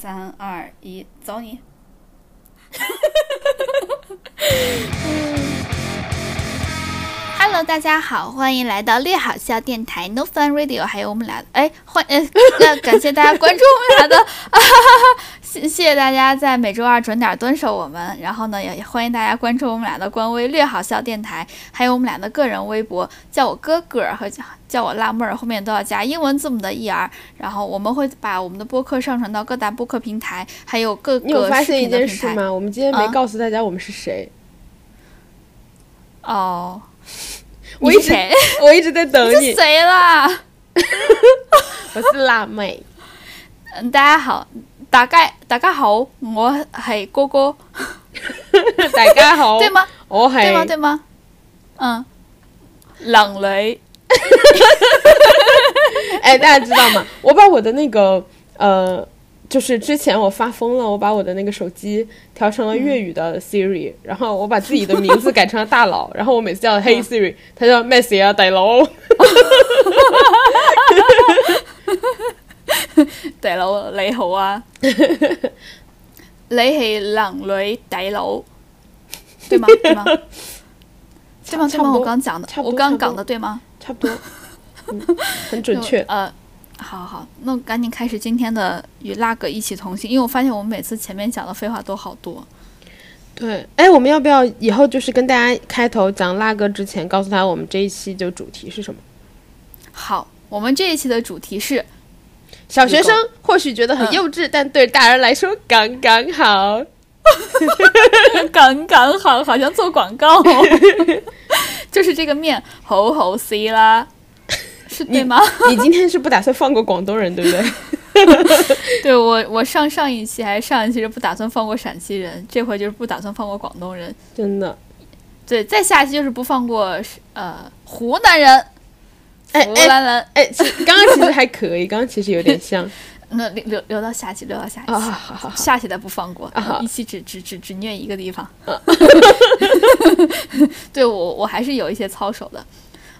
三二一，走你！Hello，大家好，欢迎来到略好笑电台 No Fun Radio，还有我们俩，哎，欢，呃，那感谢大家关注我们俩的，啊哈哈哈，谢谢谢大家在每周二准点蹲守我们，然后呢，也也欢迎大家关注我们俩的官微略好笑电台，还有我们俩的个人微博，叫我哥哥和叫叫我辣妹儿，后面都要加英文字母的 er，然后我们会把我们的播客上传到各大播客平台，还有各你有个视发现一频的平台。件事吗？我们今天没啊告诉大家我们是谁。哦，我一直？我一直在等你你是，谁啦？我是辣妹。嗯，大家好，大家大家好，我係哥哥，大家好，對嗎？我對嗎？係對嗎？嗯，冷雷，哎，大家知道吗？我把我的那个呃，就是之前我发疯了，我把我的那个手机调成了粤语的 Siri，、然后我把自己的名字改成了大佬，然后我每次叫 Hey Siri，他叫咩事啊，大佬。大佬你好啊，你係冷女大佬，對嗎？對嗎？對嗎？對嗎？差不多我刚讲的我剛差不多講的对吗？差不多，嗯，很准确。呃，好好，那我趕緊開始今天的与辣哥一起同行，因为我发现我们每次前面讲的废话都好多。对，哎，我们要不要以后就是跟大家开头讲辣哥之前，告诉他我们这一期就主题是什么？好，我们这一期的主题是小学生或许觉得很嗯幼稚，但对大人来说刚刚好。刚刚好，好像做广告、哦，就是这个面好好吃啦，是对吗？你今天是不打算放过广东人，对不对？对我，我上上一期还是上一期是不打算放过陕西人，这回就是不打算放过广东人，真的，对，再下期就是不放过呃湖南人、哎湖南人，哎，其刚刚其实还可以，刚刚其实有点像 那留留留到下期，留到下期，啊，好好好，下期再不放过，一期只只只只虐一个地方。对我我还是有一些操守的。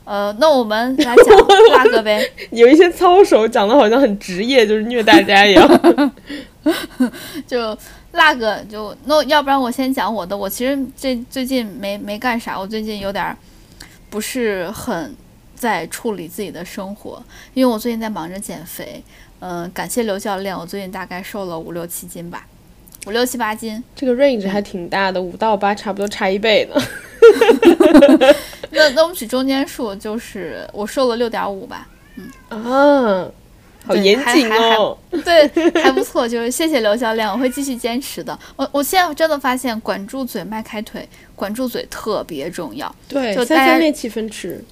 呃，那我们来讲 辣哥呗。有一些操守讲的好像很职业，就是虐大家一样。就辣个就那要不然我先讲我的。我其实这最近没没干啥，我最近有点儿不是很在处理自己的生活，因为我最近在忙着减肥。嗯、感谢刘教练，我最近大概瘦了五六七斤吧，五六七八斤。这个 range 还挺大的，五到八差不多差一倍呢。那那我们取中间数，就是我瘦了六点五吧。嗯啊，好对严谨哦。对，还不错，就是谢谢刘教练，我会继续坚持的。我我现在真的发现，管住嘴，迈开腿，管住嘴特别重要。对，就大家三分练七分吃。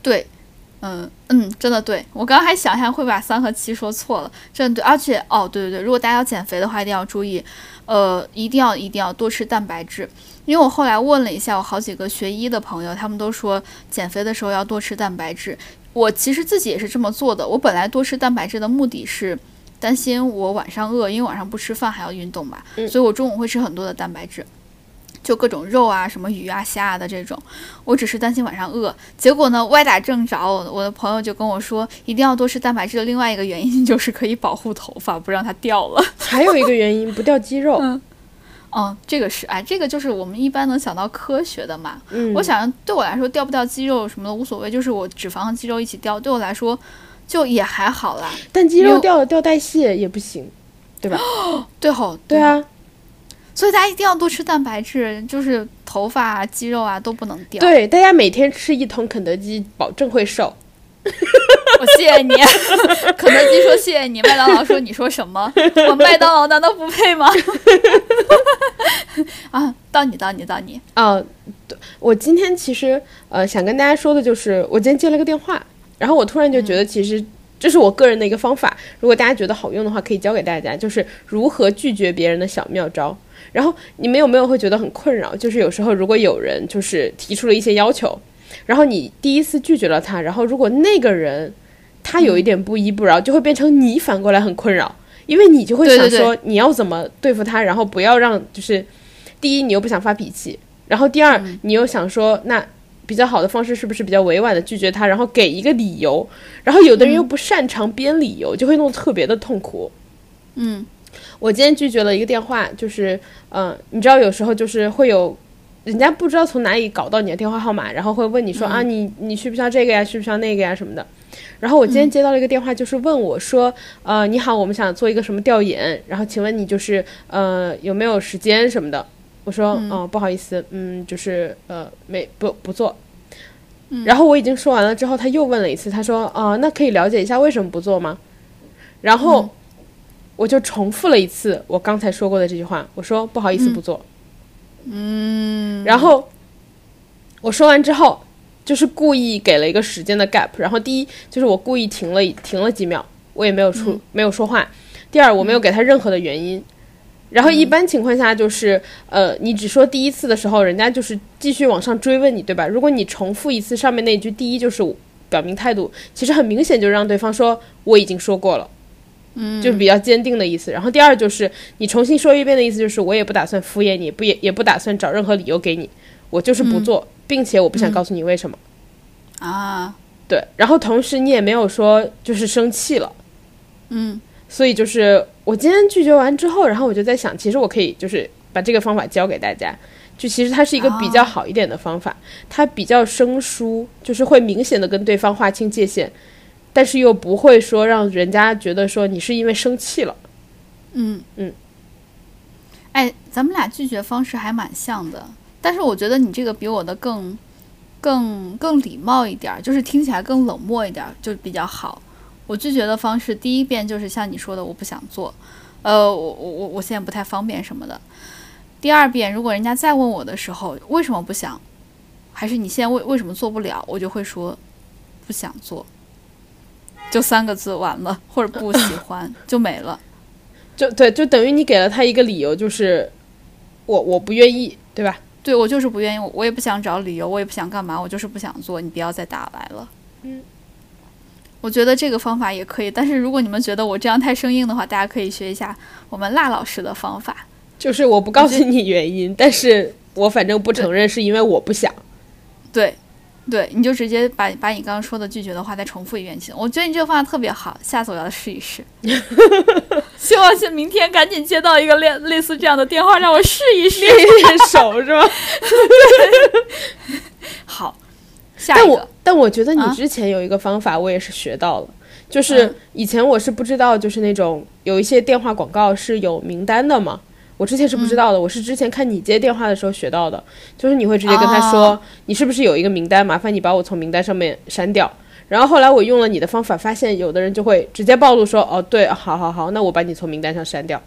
对，嗯嗯，真的对。我刚刚还想一下会把三和七说错了，真的对。而且哦，对对对，如果大家要减肥的话，一定要注意，呃，一定要一定要多吃蛋白质。因为我后来问了一下我好几个学医的朋友，他们都说减肥的时候要多吃蛋白质。我其实自己也是这么做的。我本来多吃蛋白质的目的是担心我晚上饿，因为晚上不吃饭还要运动嘛，嗯所以我中午会吃很多的蛋白质。就各种肉啊，什么鱼啊、虾啊的这种，我只是担心晚上饿。结果呢，歪打正着，我的朋友就跟我说，一定要多吃蛋白质的另外一个原因就是可以保护头发，不让它掉了。还有一个原因，不掉肌肉。嗯哦，这个是，哎，这个就是我们一般能想到科学的嘛。嗯，我想对我来说，掉不掉肌肉什么的无所谓，就是我脂肪和肌肉一起掉，对我来说就也还好啦。但肌肉掉了掉代谢也不行，对吧？哦 对吼，对吼，啊，所以大家一定要多吃蛋白质，就是头发啊、肌肉啊都不能掉。对，大家每天吃一桶肯德基，保证会瘦。我谢谢你，肯德基说谢谢你，麦当劳说你说什么？我麦当劳难道不配吗？啊，到你，到你，到你。啊，对，我今天其实呃想跟大家说的就是，我今天接了个电话，然后我突然就觉得，其实这是我个人的一个方法，如果大家觉得好用的话，可以教给大家，就是如何拒绝别人的小妙招。然后你们有没有会觉得很困扰？就是有时候如果有人就是提出了一些要求，然后你第一次拒绝了他，然后如果那个人他有一点不依不饶，就会变成你反过来很困扰，因为你就会想说你要怎么对付他，然后不要让就是第一你又不想发脾气，然后第二、你又想说那。比较好的方式是不是比较委婉的拒绝他，然后给一个理由？然后有的人又不擅长编理由，就会弄得特别的痛苦。嗯，我今天拒绝了一个电话，就是，嗯、你知道有时候就是会有，人家不知道从哪里搞到你的电话号码，然后会问你说、啊，你你需不需要这个呀，需不需要那个呀什么的。然后我今天接到了一个电话，就是问我说，呃，你好，我们想做一个什么调研，然后请问你就是呃有没有时间什么的。我说，嗯、不好意思，嗯，就是呃没不不做。然后我已经说完了之后，他又问了一次，他说，啊、那可以了解一下为什么不做吗？然后。我就重复了一次我刚才说过的这句话，我说不好意思不做。嗯，然后我说完之后，就是故意给了一个时间的 gap。然后第一就是我故意停了停了几秒，我也没有出、没有说话。第二，我没有给他任何的原因。然后一般情况下就是，呃，你只说第一次的时候，人家就是继续往上追问你，对吧？如果你重复一次上面那句，第一就是表明态度，其实很明显就让对方说我已经说过了。嗯就是比较坚定的意思。然后第二就是你重新说一遍的意思，就是我也不打算敷衍你，不也也不打算找任何理由给你，我就是不做，并且我不想告诉你为什么。啊，对，然后同时你也没有说就是生气了，嗯，所以就是我今天拒绝完之后，然后我就在想，其实我可以就是把这个方法教给大家。就其实它是一个比较好一点的方法，它比较生疏，就是会明显的跟对方划清界限。但是又不会说让人家觉得说你是因为生气了，嗯嗯，哎，咱们俩拒绝方式还蛮像的，但是我觉得你这个比我的更、更、更礼貌一点儿，就是听起来更冷漠一点儿，就比较好。我拒绝的方式，第一遍就是像你说的，我不想做，呃，我我我我现在不太方便什么的。第二遍，如果人家再问我的时候，为什么不想，还是你现在为为什么做不了，我就会说不想做。就三个字完了，或者不喜 欢就没了。就对，就等于你给了他一个理由，就是我我不愿意，对吧？对我就是不愿意，我我也不想找理由，我也不想干嘛，我就是不想做，你不要再打来了。嗯，我觉得这个方法也可以，但是如果你们觉得我这样太生硬的话，大家可以学一下我们辣老师的方法。就是我不告诉你原因，但是我反正不承认是因为我不想。对，对，你就直接把把你刚刚说的拒绝的话再重复一遍就行。我觉得你这个方法特别好，下次我要试一试。希望是明天赶紧接到一个类类似这样的电话，让我试一试。练练手是吧？好，下但我一个，但我觉得你啊之前有一个方法，我也是学到了，就是嗯以前我是不知道，就是那种有一些电话广告是有名单的嘛。我之前是不知道的，我是之前看你接电话的时候学到的，就是你会直接跟他说，哦你是不是有一个名单，麻烦你把我从名单上面删掉。然后后来我用了你的方法，发现有的人就会直接暴露说，哦，对，好好好，那我把你从名单上删掉。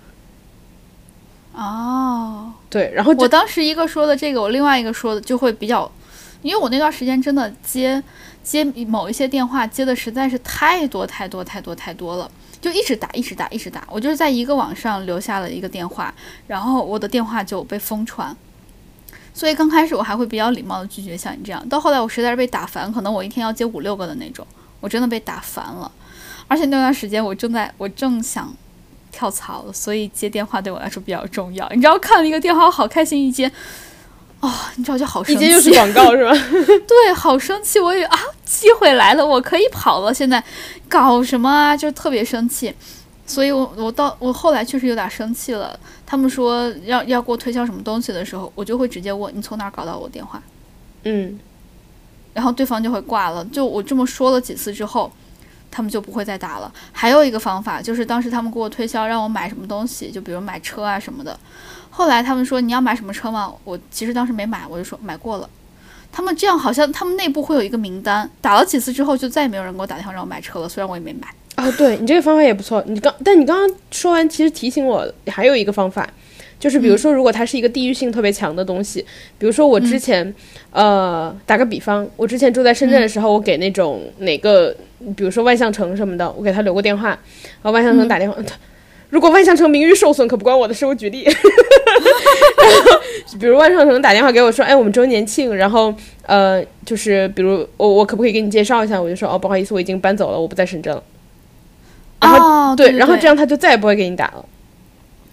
哦，对，然后我当时一个说的这个，我另外一个说的就会比较，因为我那段时间真的接接某一些电话接的实在是太多太多太多太多了，就一直打一直打一直打。我就是在一个网上留下了一个电话，然后我的电话就被疯传。所以刚开始我还会比较礼貌的拒绝像你这样，到后来我实在是被打烦，可能我一天要接五六个的那种，我真的被打烦了。而且那段时间我正在我正想跳槽，所以接电话对我来说比较重要。你知道看了一个电话，好开心，一接，哦，你知道就好生气，一接就是广告是吧？对，好生气，我以为啊，机会来了，我可以跑了，现在搞什么啊？就特别生气。所以我我到我后来确实有点生气了。他们说要要给我推销什么东西的时候，我就会直接问你从哪儿搞到我电话，嗯，然后对方就会挂了。就我这么说了几次之后，他们就不会再打了。还有一个方法就是当时他们给我推销让我买什么东西，就比如买车啊什么的。后来他们说你要买什么车吗？我其实当时没买，我就说买过了。他们这样好像他们内部会有一个名单，打了几次之后就再也没有人给我打电话让我买车了，虽然我也没买。哦，对你这个方法也不错。你刚，但你刚刚说完，其实提醒我还有一个方法，就是比如说，如果它是一个地域性特别强的东西，比如说我之前，呃，打个比方，我之前住在深圳的时候，我给那种哪个，比如说万象城什么的，我给他留过电话，然后万象城打电话。如果万象城名誉受损，可不关我的事。我举例，比如万象城打电话给我说，哎，我们周年庆，然后呃，就是比如我我可不可以给你介绍一下？我就说哦，不好意思，我已经搬走了，我不在深圳了。然后哦，对然后这样他就再也不会给你打了。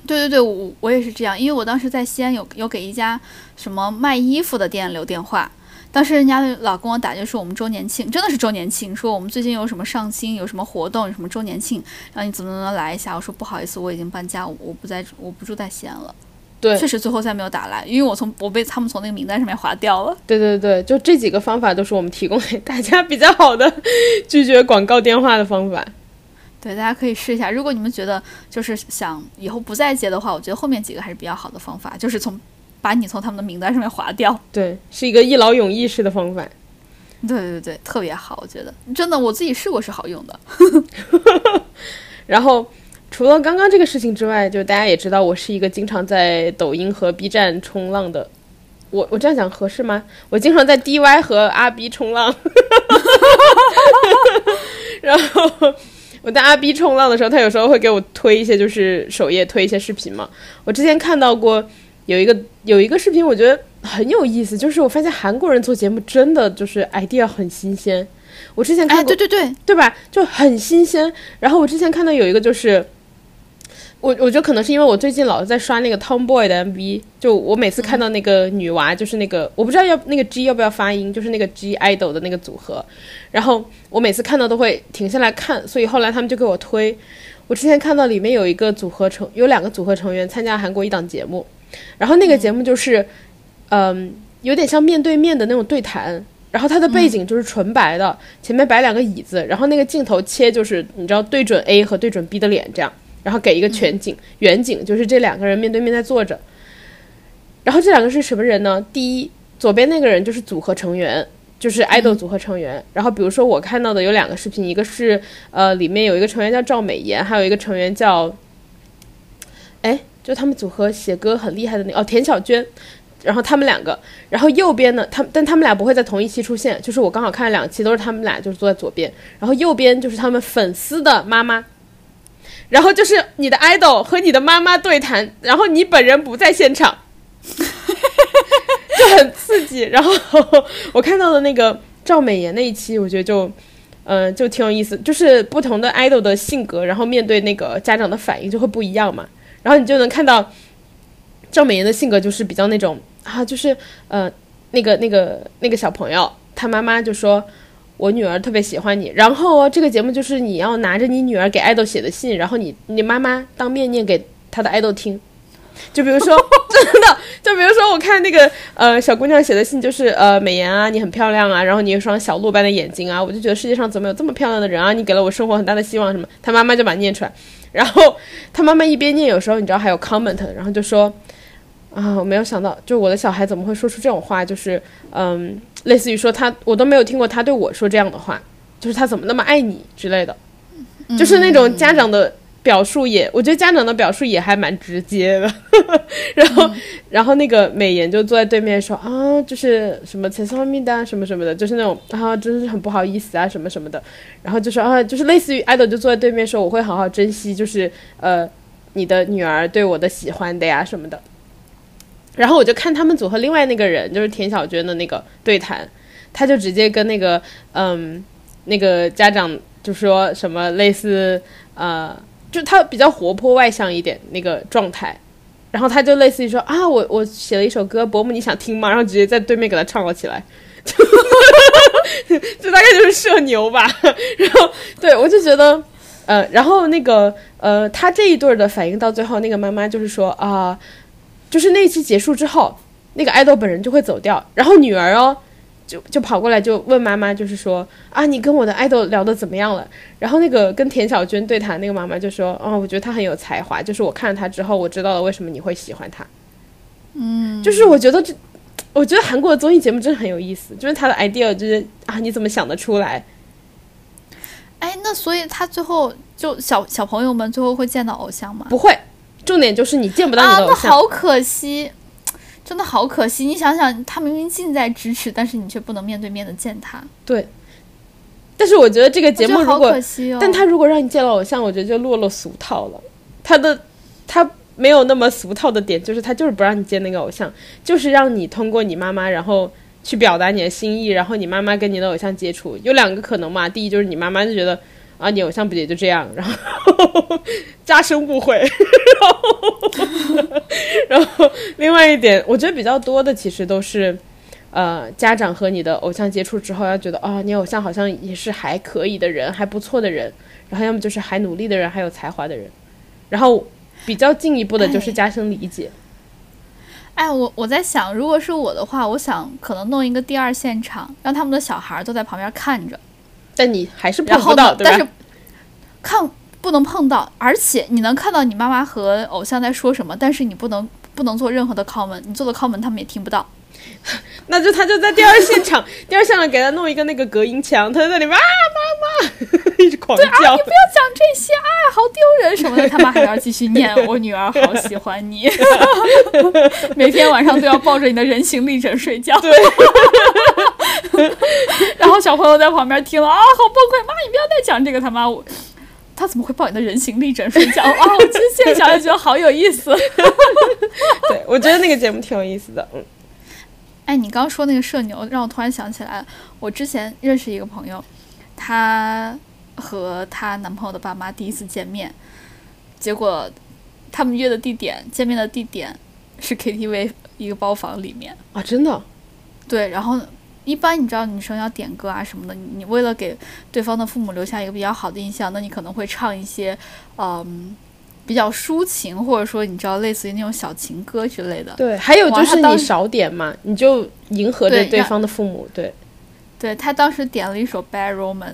对对对，我我也是这样，因为我当时在西安有有给一家什么卖衣服的店留电话，当时人家老跟我打，就说我们周年庆真的是周年庆，说我们最近有什么上新，有什么活动，有什么周年庆，然后你怎么怎么来一下？我说不好意思，我已经搬家，我我不在，我不住在西安了。对，确实最后再没有打来，因为我从我被他们从那个名单上面划掉了。对对对，就这几个方法都是我们提供给大家比较好的拒绝广告电话的方法。对，大家可以试一下。如果你们觉得就是想以后不再接的话，我觉得后面几个还是比较好的方法，就是从把你从他们的名单上面划掉。对，是一个一劳永逸式的方法。对对对，特别好，我觉得真的我自己试过是好用的。然后。除了刚刚这个事情之外，就大家也知道，我是一个经常在抖音和 B 站冲浪的。我我这样讲合适吗？我经常在 DY 和阿 B 冲浪。然后我在阿 B 冲浪的时候，他有时候会给我推一些，就是首页推一些视频嘛。我之前看到过有一个有一个视频，我觉得很有意思，就是我发现韩国人做节目真的就是 idea 很新鲜。我之前看，对对对，对吧？就很新鲜。然后我之前看到有一个就是。我我觉得可能是因为我最近老是在刷那个 Tomboy 的 MV，就我每次看到那个女娃，就是那个我不知道要那个 G 要不要发音，就是那个 G idol 的那个组合，然后我每次看到都会停下来看，所以后来他们就给我推。我之前看到里面有一个组合成有两个组合成员参加韩国一档节目，然后那个节目就是，嗯，有点像面对面的那种对谈，然后它的背景就是纯白的，前面摆两个椅子，然后那个镜头切就是你知道对准 A 和对准 B 的脸这样。然后给一个全景远景，就是这两个人面对面在坐着。然后这两个是什么人呢？第一，左边那个人就是组合成员，就是爱豆组合成员。然后比如说我看到的有两个视频，一个是呃里面有一个成员叫赵美妍，还有一个成员叫，哎，就他们组合写歌很厉害的那哦田小娟。然后他们两个，然后右边呢，他但他们俩不会在同一期出现，就是我刚好看了两期都是他们俩就是坐在左边，然后右边就是他们粉丝的妈妈。然后就是你的 idol 和你的妈妈对谈，然后你本人不在现场，就很刺激。然后我看到的那个赵美妍那一期，我觉得就，嗯，就挺有意思。就是不同的 idol 的性格，然后面对那个家长的反应就会不一样嘛。然后你就能看到赵美妍的性格就是比较那种啊，就是呃，那个那个那个小朋友，他妈妈就说。我女儿特别喜欢你，然后这个节目就是你要拿着你女儿给爱豆写的信，然后你你妈妈当面念给她的爱豆听，就比如说 真的，就比如说我看那个呃小姑娘写的信，就是呃美颜啊，你很漂亮啊，然后你有双小鹿般的眼睛啊，我就觉得世界上怎么有这么漂亮的人啊，你给了我生活很大的希望什么，她妈妈就把念出来，然后她妈妈一边念，有时候你知道还有 comment，然后就说啊我没有想到，就我的小孩怎么会说出这种话，就是嗯。类似于说他，我都没有听过他对我说这样的话，就是他怎么那么爱你之类的，就是那种家长的表述也，我觉得家长的表述也还蛮直接的。然后，然后那个美颜就坐在对面说啊，就是什么陈思密达什么什么的，就是那种啊，真是很不好意思啊什么什么的。然后就说啊，就是类似于爱豆就坐在对面说，我会好好珍惜，就是呃你的女儿对我的喜欢的呀什么的。然后我就看他们组合另外那个人，就是田小娟的那个对谈，他就直接跟那个嗯那个家长就说什么类似呃，就他比较活泼外向一点那个状态，然后他就类似于说啊我我写了一首歌，伯母你想听吗？然后直接在对面给他唱了起来，这大概就是社牛吧。然后对我就觉得呃，然后那个呃他这一对的反应到最后，那个妈妈就是说啊。就是那期结束之后，那个爱豆本人就会走掉，然后女儿哦，就就跑过来就问妈妈，就是说啊，你跟我的爱豆聊的怎么样了？然后那个跟田小娟对谈那个妈妈就说，哦，我觉得他很有才华，就是我看了他之后，我知道了为什么你会喜欢他。嗯，就是我觉得这，我觉得韩国的综艺节目真的很有意思，就是他的 idea 就是啊，你怎么想得出来？哎，那所以他最后就小小朋友们最后会见到偶像吗？不会。重点就是你见不到你的偶像，那好可惜，真的好可惜。你想想，他明明近在咫尺，但是你却不能面对面的见他。对。但是我觉得这个节目如果，哦、但他如果让你见到偶像，我觉得就落落俗套了。他的他没有那么俗套的点，就是他就是不让你见那个偶像，就是让你通过你妈妈，然后去表达你的心意，然后你妈妈跟你的偶像接触。有两个可能嘛，第一就是你妈妈就觉得。啊，你偶像不也就这样，然后 加深误会，然后，然后另外一点，我觉得比较多的其实都是，呃，家长和你的偶像接触之后，要觉得哦，你偶像好像也是还可以的人，还不错的人，然后要么就是还努力的人，还有才华的人，然后比较进一步的就是哎。加深理解。哎，我我在想，如果是我的话，我想可能弄一个第二现场，让他们的小孩都在旁边看着，但你还是碰不到，对吧？但是看不能碰到，而且你能看到你妈妈和偶像在说什么，但是你不能不能做任何的 comment，你做的 comment 他们也听不到。那就他就在第二现场，第二现场给他弄一个那个隔音墙，他在那里面啊妈妈，一直狂叫。你不要讲这些，啊，好丢人什么的。他妈还要继续念，我女儿好喜欢你，每天晚上都要抱着你的人形立枕睡觉。对，然后小朋友在旁边听了啊，好崩溃！妈，你不要再讲这个，他妈我。他怎么会抱你的人形立枕睡觉啊？我其实现在想想觉得好有意思。对，我觉得那个节目挺有意思的。嗯，哎，你刚刚说那个社牛，让我突然想起来，我之前认识一个朋友，她和她男朋友的爸妈第一次见面，结果他们约的地点，见面的地点是 KTV 一个包房里面。啊，真的，对，然后一般你知道女生要点歌啊什么的，你你为了给对方的父母留下一个比较好的印象，那你可能会唱一些嗯比较抒情，或者说你知道类似于那种小情歌之类的。对，还有就是你少点嘛，你就迎合着对方的父母，对，对他当时点了一首《Bad Romance》，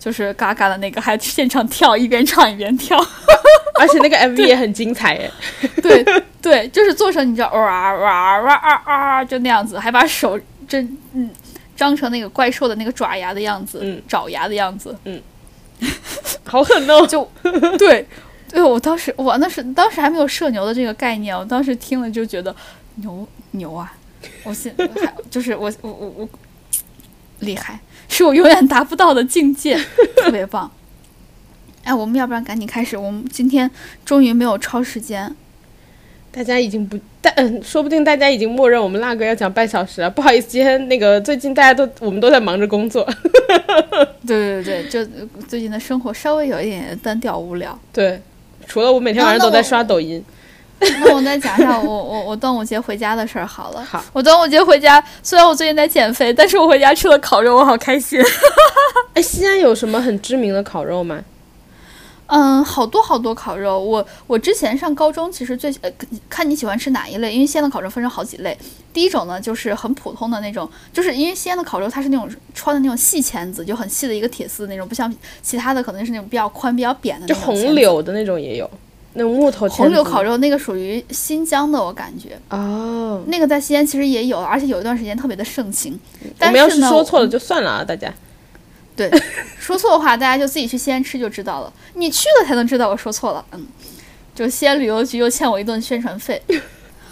就是嘎嘎的那个，还现场跳，一边唱一边跳。而且那个 MV 也很精彩哎。对 对，就是做成你知道哇哇哇啊啊，就那样子，还把手真嗯张成那个怪兽的那个爪牙的样子，嗯爪牙的样子，嗯好狠哦！就对。对，我当时我那是当时还没有社牛的这个概念，我当时听了就觉得牛牛啊！我现还就是我我我我厉害，是我永远达不到的境界，特别棒。哎，我们要不然赶紧开始？我们今天终于没有超时间，大家已经不，但嗯，说不定大家已经默认我们辣哥要讲半小时了。不好意思，今天那个最近大家都我们都在忙着工作。对对对，就呃最近的生活稍微有一点单调无聊。对，除了我每天晚上都在刷抖音。那我再讲一下我我我端午节回家的事儿好了。好，我端午节回家，虽然我最近在减肥，但是我回家吃了烤肉，我好开心。哎，西安有什么很知名的烤肉吗？嗯，好多好多烤肉。我我之前上高中，其实最呃看你喜欢吃哪一类，因为西安的烤肉分成好几类。第一种呢，就是很普通的那种，就是因为西安的烤肉它是那种穿的那种细签子，就很细的一个铁丝那种，不像其他的可能是那种比较宽、比较扁的那就种就。红柳的那种也有，那种木头红柳烤肉。那个属于新疆的，我感觉哦，那个在西安其实也有，而且有一段时间特别的盛行。但我们要是呢说错了就算了啊，大家。对，说错的话，大家就自己去西安吃就知道了。你去了才能知道我说错了。嗯，就西安旅游局又欠我一顿宣传费。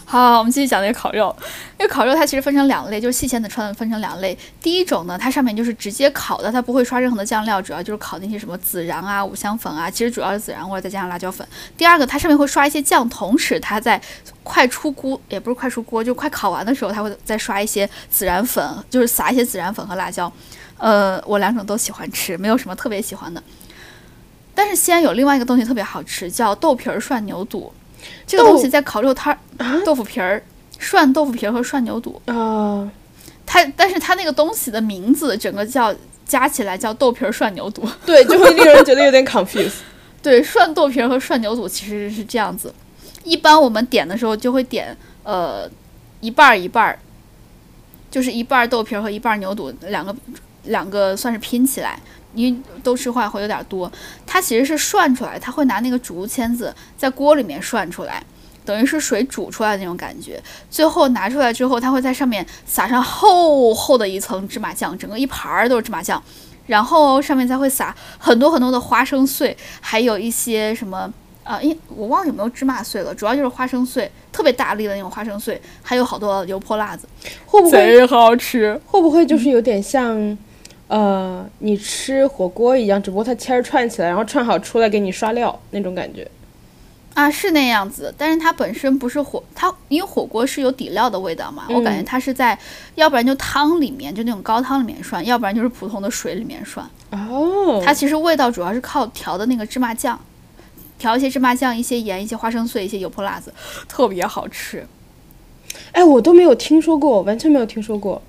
好，我们继续讲那个烤肉。那个烤肉它其实分成两类，就是细线的串分成两类。第一种呢，它上面就是直接烤的，它不会刷任何的酱料，主要就是烤那些什么孜然啊、五香粉啊，其实主要是孜然味儿，再加上辣椒粉。第二个，它上面会刷一些酱，同时它在快出锅，也不是快出锅，就快烤完的时候，它会再刷一些孜然粉，就是撒一些孜然粉和辣椒。呃，我两种都喜欢吃，没有什么特别喜欢的。但是西安有另外一个东西特别好吃，叫豆皮儿涮牛肚。这个东西在烤肉摊儿，啊豆腐皮儿涮豆腐皮儿和涮牛肚。啊，它，但是它那个东西的名字整个叫加起来叫豆皮儿涮牛肚。对，就会令人觉得有点 confused。对，涮豆皮儿和涮牛肚其实是这样子。一般我们点的时候就会点呃一半儿一半儿，就是一半儿豆皮儿和一半儿牛肚，两个两个算是拼起来，因为都吃坏会有点多。它其实是涮出来，它会拿那个竹签子在锅里面涮出来。等于是水煮出来的那种感觉，最后拿出来之后，它会在上面撒上厚厚的一层芝麻酱，整个一盘儿都是芝麻酱，然后上面再会撒很多很多的花生碎，还有一些什么呃，因我忘了有没有芝麻碎了，主要就是花生碎，特别大粒的那种花生碎，还有好多油泼辣子，会不会贼好吃。会不会就是有点像，呃，你吃火锅一样，只不过它签儿串起来，然后串好出来给你刷料那种感觉。啊，是那样子，但是它本身不是火，它因为火锅是有底料的味道嘛，我感觉嗯它是在，要不然就汤里面，就那种高汤里面涮，要不然就是普通的水里面涮。哦，它其实味道主要是靠调的那个芝麻酱，调一些芝麻酱、一些盐、一些花生碎、一些油泼辣子，特别好吃。哎，我都没有听说过，完全没有听说过。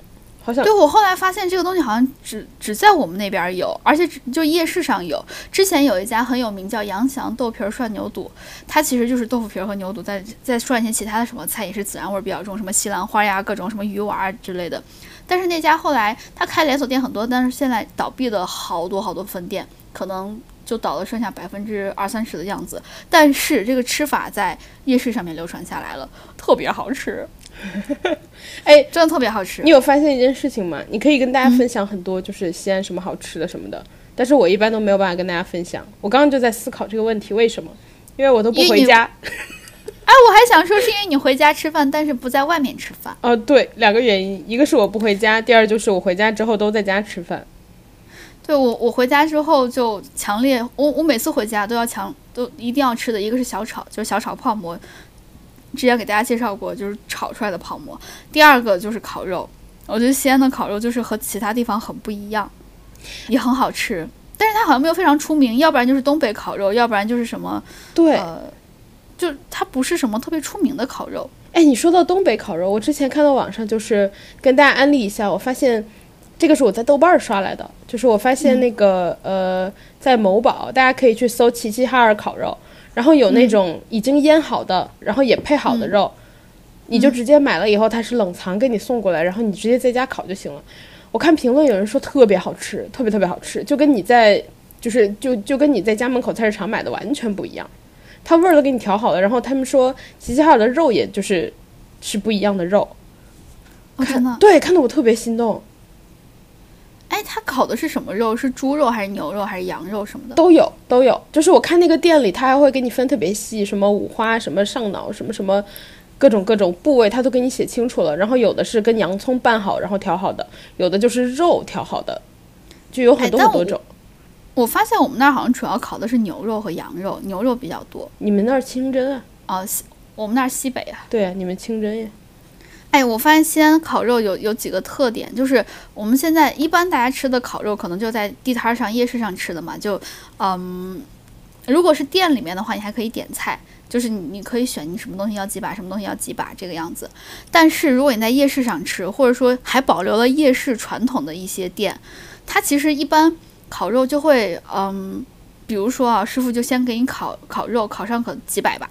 对我后来发现这个东西好像只只在我们那边有，而且只就夜市上有。之前有一家很有名叫杨祥豆皮涮牛肚，它其实就是豆腐皮和牛肚，再再涮一些其他的什么菜，也是孜然味儿比较重，什么西兰花呀，各种什么鱼丸之类的。但是那家后来他开连锁店很多，但是现在倒闭了好多好多分店，可能就倒了剩下百分之二三十的样子。但是这个吃法在夜市上面流传下来了，特别好吃。哎，真的特别好吃。你有发现一件事情吗？你可以跟大家分享很多，就是西安什么好吃的什么的，但是我一般都没有办法跟大家分享。我刚刚就在思考这个问题，为什么？因为我都不回家。哎，我还想说是因为你回家吃饭，但是不在外面吃饭。哦，对，两个原因，一个是我不回家，第二就是我回家之后都在家吃饭。对我，我回家之后就强烈，我我每次回家都要强，都一定要吃的一个是小炒，就是小炒泡馍。之前给大家介绍过，就是炒出来的泡馍。第二个就是烤肉，我觉得西安的烤肉就是和其他地方很不一样，也很好吃。但是它好像没有非常出名，要不然就是东北烤肉，要不然就是什么，对，呃，就它不是什么特别出名的烤肉。哎，你说到东北烤肉，我之前看到网上就是跟大家安利一下，我发现这个是我在豆瓣刷来的，就是我发现那个呃，在某宝大家可以去搜齐齐哈尔烤肉。然后有那种已经腌好的，然后也配好的肉，你就直接买了以后，它是冷藏给你送过来，然后你直接在家烤就行了。我看评论有人说特别好吃，特别特别好吃，就跟你在就是就就跟你在家门口菜市场买的完全不一样，它味儿都给你调好了。然后他们说齐齐哈尔的肉也就是是不一样的肉，真的对，看得我特别心动。哎，他烤的是什么肉？是猪肉还是牛肉还是羊肉什么的？都有，都有。就是我看那个店里，他还会给你分特别细，什么五花，什么上脑，什么什么，各种各种部位，他都给你写清楚了。然后有的是跟洋葱拌好，然后调好的；有的就是肉调好的，就有很多很多种。我发现我们那儿好像主要烤的是牛肉和羊肉，牛肉比较多。你们那儿清真啊？啊，西我们那儿西北啊。对啊，你们清真呀。哎，我发现西安烤肉有有几个特点，就是我们现在一般大家吃的烤肉可能就在地摊上、夜市上吃的嘛，就嗯，如果是店里面的话，你还可以点菜，就是你你可以选你什么东西要几把，什么东西要几把这个样子。但是如果你在夜市上吃，或者说还保留了夜市传统的一些店，它其实一般烤肉就会嗯，比如说啊，师傅就先给你烤烤肉，烤上可几百把、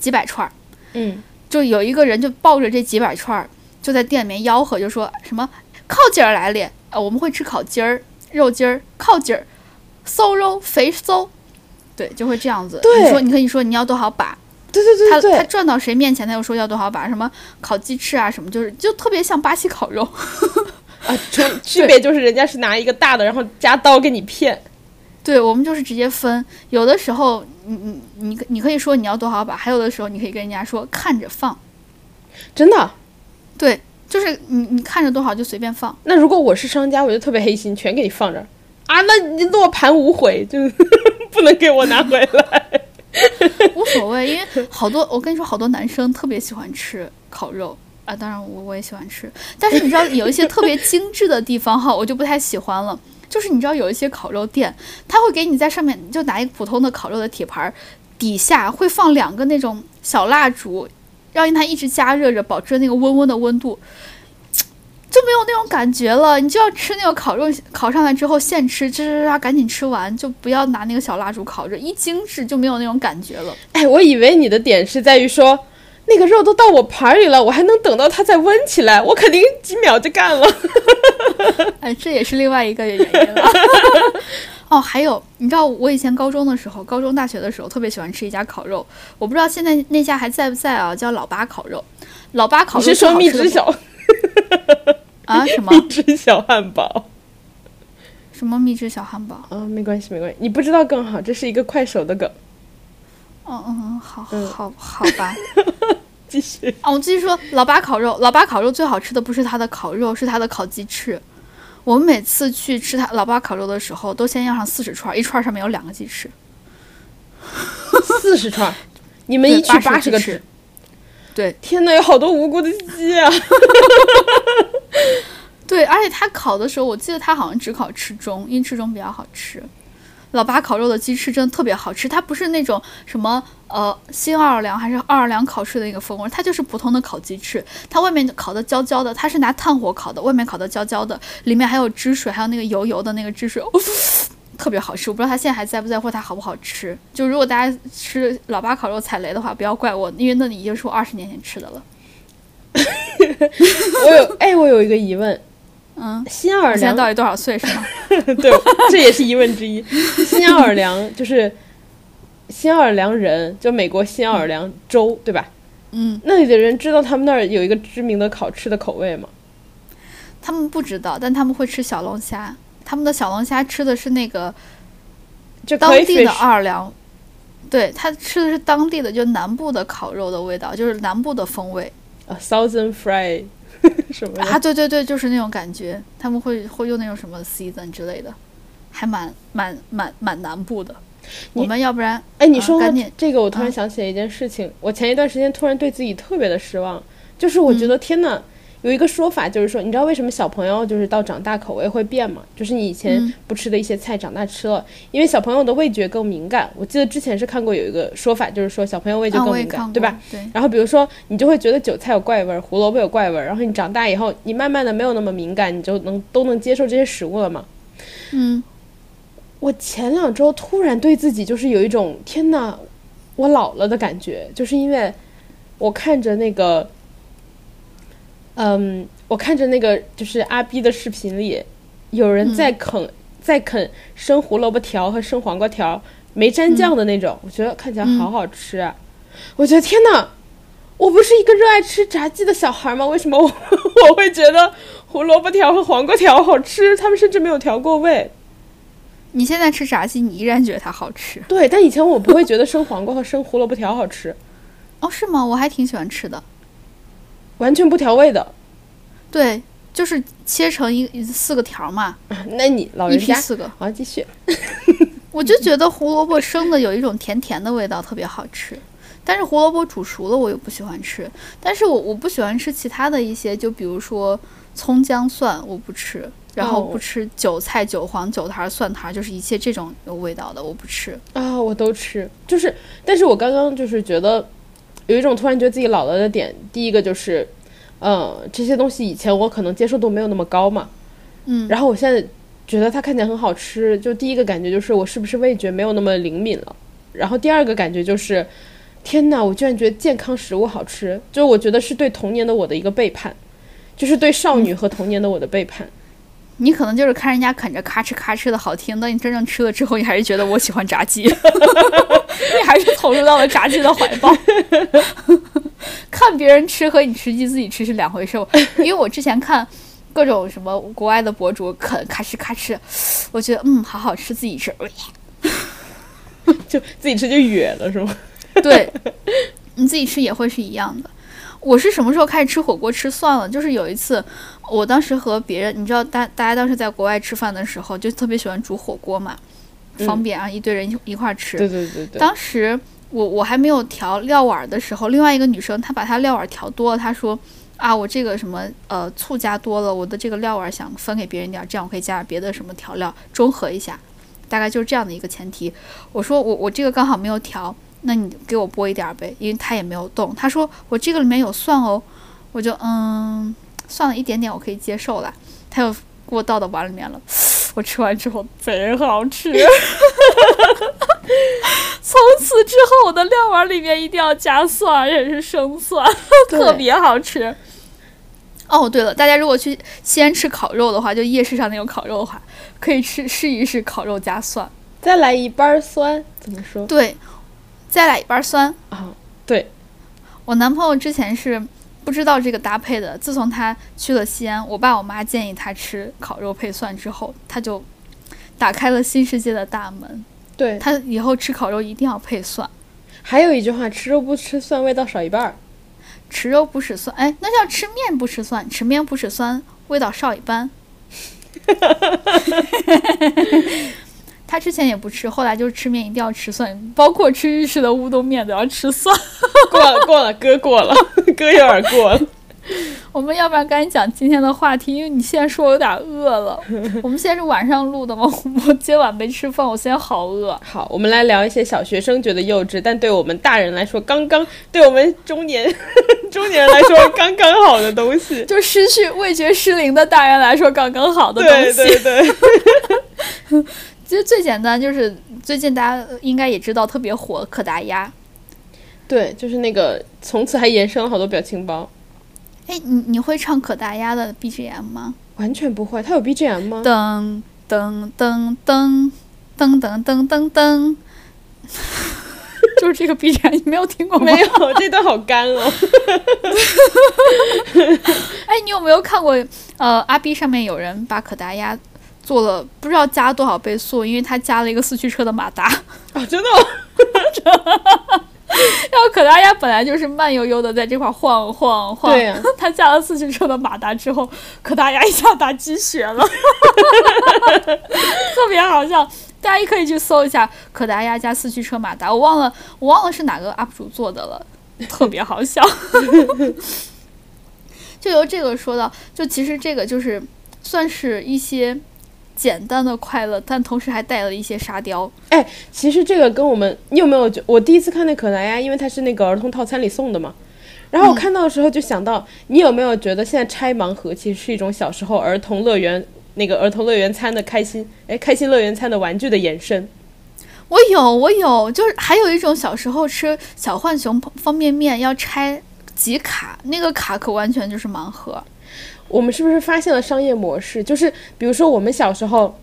几百串儿，嗯。就有一个人就抱着这几百串儿，就在店里面吆喝，就说什么靠筋儿来了，呃，我们会吃烤筋儿、肉筋儿、靠筋儿、瘦肉、肥瘦，对，就会这样子。对，你说你可以说你要多少把？对对对对。他他转到谁面前，他又说要多少把？什么烤鸡翅啊，什么就是就特别像巴西烤肉。啊，区区别就是人家是拿一个大的，然后夹刀给你片。对我们就是直接分，有的时候你你你你可以说你要多少把，还有的时候你可以跟人家说看着放，真的，对，就是你你看着多少就随便放。那如果我是商家，我就特别黑心，全给你放这儿啊，那你落盘无悔，就 不能给我拿回来。无所谓，因为好多我跟你说，好多男生特别喜欢吃烤肉啊，当然我我也喜欢吃，但是你知道有一些特别精致的地方哈，我就不太喜欢了。就是你知道有一些烤肉店，他会给你在上面就拿一个普通的烤肉的铁盘，底下会放两个那种小蜡烛，让它一直加热着，保持那个温温的温度，就没有那种感觉了。你就要吃那个烤肉，烤上来之后现吃，吱吱吱，赶紧吃完，就不要拿那个小蜡烛烤着，一精致就没有那种感觉了。哎，我以为你的点是在于说。那个肉都到我盘里了，我还能等到它再温起来？我肯定几秒就干了。哎，这也是另外一个原因了。哦，还有，你知道我以前高中的时候，高中大学的时候特别喜欢吃一家烤肉，我不知道现在那家还在不在啊？叫老八烤肉。老八烤肉是说蜜汁小啊？什么蜜汁小汉堡？什么蜜汁小汉堡？啊，没关系，没关系，你不知道更好，这是一个快手的梗。嗯嗯，好，好，好吧。继续啊，我继续说，老八烤肉，老八烤肉最好吃的不是它的烤肉，是它的烤鸡翅。我们每次去吃他老八烤肉的时候，都先要上四十串，一串上面有两个鸡翅。四十串，你们一去八十个翅。对，天呐，有好多无辜的鸡啊！对，而且他烤的时候，我记得他好像只烤翅中，因为翅中比较好吃。老八烤肉的鸡翅真的特别好吃，它不是那种什么呃新奥尔良还是奥尔良烤翅的那个风味，它就是普通的烤鸡翅，它外面烤的焦焦的，它是拿炭火烤的，外面烤的焦焦的，里面还有汁水，还有那个油油的那个汁水。特别好吃，我不知道它现在还在不在，或它好不好吃。就如果大家吃老八烤肉踩雷的话，不要怪我，因为那里已经是我二十年前吃的了。我有哎，我有一个疑问，嗯，新奥尔良现在到底多少岁是吗？对，这也是疑问之一。新奥尔良 就是新奥尔良人，就美国新奥尔良州，对吧？嗯，那里的人知道他们那儿有一个知名的烤翅的口味吗？他们不知道，但他们会吃小龙虾。他们的小龙虾吃的是那个就当地的奥尔良，对他吃的是当地的，就南部的烤肉的味道，就是南部的风味。啊，Southern Fry 什么的啊，对对对，就是那种感觉。他们会会用那种什么 season 之类的，还蛮蛮蛮蛮南部的。我们要不然，哎，你说这个，我突然想起了一件事情。我前一段时间突然对自己特别的失望，就是我觉得天呐。有一个说法就是说，你知道为什么小朋友就是到长大口味会变吗？就是你以前不吃的一些菜，长大吃了，因为小朋友的味觉更敏感。我记得之前是看过有一个说法，就是说小朋友味觉更敏感，对吧？对。然后比如说你就会觉得韭菜有怪味儿，胡萝卜有怪味儿，然后你长大以后，你慢慢的没有那么敏感，你就能都能接受这些食物了嘛？嗯。我前两周突然对自己就是有一种天呐，我老了的感觉，就是因为我看着那个。嗯，我看着那个就是阿 B 的视频里，有人在啃在啃生胡萝卜条和生黄瓜条，没沾酱的那种，我觉得看起来好好吃啊！我觉得天哪，我不是一个热爱吃炸鸡的小孩吗？为什么我 我会觉得胡萝卜条和黄瓜条好吃？他们甚至没有调过味。你现在吃炸鸡，你依然觉得它好吃？对，但以前我不会觉得生黄瓜和生胡萝卜条好吃。哦，是吗？我还挺喜欢吃的。完全不调味的，对，就是切成一四个条嘛。那你老人家四个，好继续。我就觉得胡萝卜生的有一种甜甜的味道，特别好吃。但是胡萝卜煮熟了我又不喜欢吃。但是我我不喜欢吃其他的一些，就比如说葱姜蒜我不吃，然后不吃韭菜、韭黄、韭苔、蒜苔，就是一切这种有味道的我不吃。啊，我都吃，就是，但是我刚刚就是觉得。有一种突然觉得自己老了的点，第一个就是，嗯，这些东西以前我可能接受度没有那么高嘛，嗯，然后我现在觉得它看起来很好吃，就第一个感觉就是我是不是味觉没有那么灵敏了，然后第二个感觉就是，天哪，我居然觉得健康食物好吃，就我觉得是对童年的我的一个背叛，就是对少女和童年的我的背叛。你可能就是看人家啃着咔哧咔哧的好听，等你真正吃了之后，你还是觉得我喜欢炸鸡，你还是投入到了炸鸡的怀抱。看别人吃和你实际自己吃是两回事，因为我之前看各种什么国外的博主啃咔哧咔哧，我觉得嗯好好吃，自己吃，就自己吃就哕了是吗？对，你自己吃也会是一样的。我是什么时候开始吃火锅吃蒜了？就是有一次，我当时和别人，你知道，大大家当时在国外吃饭的时候，就特别喜欢煮火锅嘛，方便啊，一堆人一一块吃。对对对对。当时我我还没有调料碗的时候，另外一个女生她把她料碗调多了，她说啊，我这个什么呃醋加多了，我的这个料碗想分给别人点，这样我可以加点别的什么调料中和一下，大概就是这样的一个前提。我说我我这个刚好没有调。那你给我剥一点呗，因为他也没有动。他说我这个里面有蒜哦，我就嗯，算了一点点我可以接受了。他又给我倒到碗里面了，我吃完之后贼好吃。从此之后，我的料碗里面一定要加蒜，而且是生蒜，特别好吃。哦，对了，大家如果去西安吃烤肉的话，就夜市上那种烤肉的话，可以吃试一试烤肉加蒜，再来一半酸，怎么说？对。再来一半酸啊！对，我男朋友之前是不知道这个搭配的。自从他去了西安，我爸我妈建议他吃烤肉配蒜之后，他就打开了新世界的大门。对他以后吃烤肉一定要配蒜。还有一句话，吃肉不吃蒜，味道少一半儿。吃肉不吃蒜，哎，那叫吃面不吃蒜，吃面不吃蒜，味道少一半。他之前也不吃，后来就是吃面一定要吃蒜，包括吃日式的乌冬面都要吃蒜。过了过了，哥过了，哥有点过了。我们要不然赶紧讲今天的话题，因为你现在说我有点饿了。我们现在是晚上录的吗？我今晚没吃饭，我现在好饿。好，我们来聊一些小学生觉得幼稚，但对我们大人来说刚刚，对我们中年 中年人来说刚刚好的东西，就失去味觉失灵的大人来说刚刚好的东西。对对对。其实最简单就是最近大家应该也知道特别火可达鸭。对，就是那个从此还延伸了好多表情包。哎，你你会唱可达鸭的 BGM 吗？完全不会，它有 BGM 吗？噔噔噔噔噔噔噔噔噔，就是这个 BGM，你没有听过吗？没有，这段好干哦。哎，你有没有看过？呃，阿 B 上面有人把可达鸭做了，不知道加多少倍速，因为他加了一个四驱车的马达。啊，真的。然后可达鸭本来就是慢悠悠的在这块晃晃晃，对呀，它加了四驱车的马达之后，可达鸭一下打鸡血了，特别好笑。大家也可以去搜一下可达鸭加四驱车马达，我忘了我忘了是哪个 UP 主做的了，特别好笑。就由这个说到，就其实这个就是算是一些。简单的快乐，但同时还带了一些沙雕。哎，其实这个跟我们，你有没有？我第一次看那可达鸭，因为它是那个儿童套餐里送的嘛。然后我看到的时候就想到，你有没有觉得现在拆盲盒其实是一种小时候儿童乐园那个儿童乐园餐的开心？哎，开心乐园餐的玩具的延伸。我有，我有，就是还有一种小时候吃小浣熊方便面要拆集卡，那个卡可完全就是盲盒。我们是不是发现了商业模式？就是比如说，我们小时候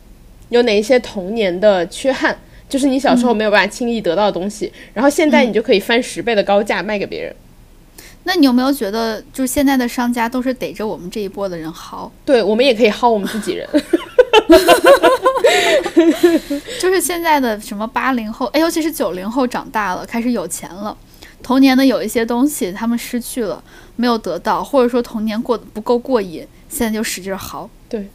有哪一些童年的缺憾，就是你小时候没有办法轻易得到的东西，然后现在你就可以翻十倍的高价卖给别人。那你有没有觉得，就是现在的商家都是逮着我们这一波的人薅？对，我们也可以薅我们自己人。就是现在的什么八零后，哎，尤其是九零后长大了，开始有钱了。童年的有一些东西，他们失去了，没有得到，或者说童年过得不够过瘾，现在就使劲嚎。对，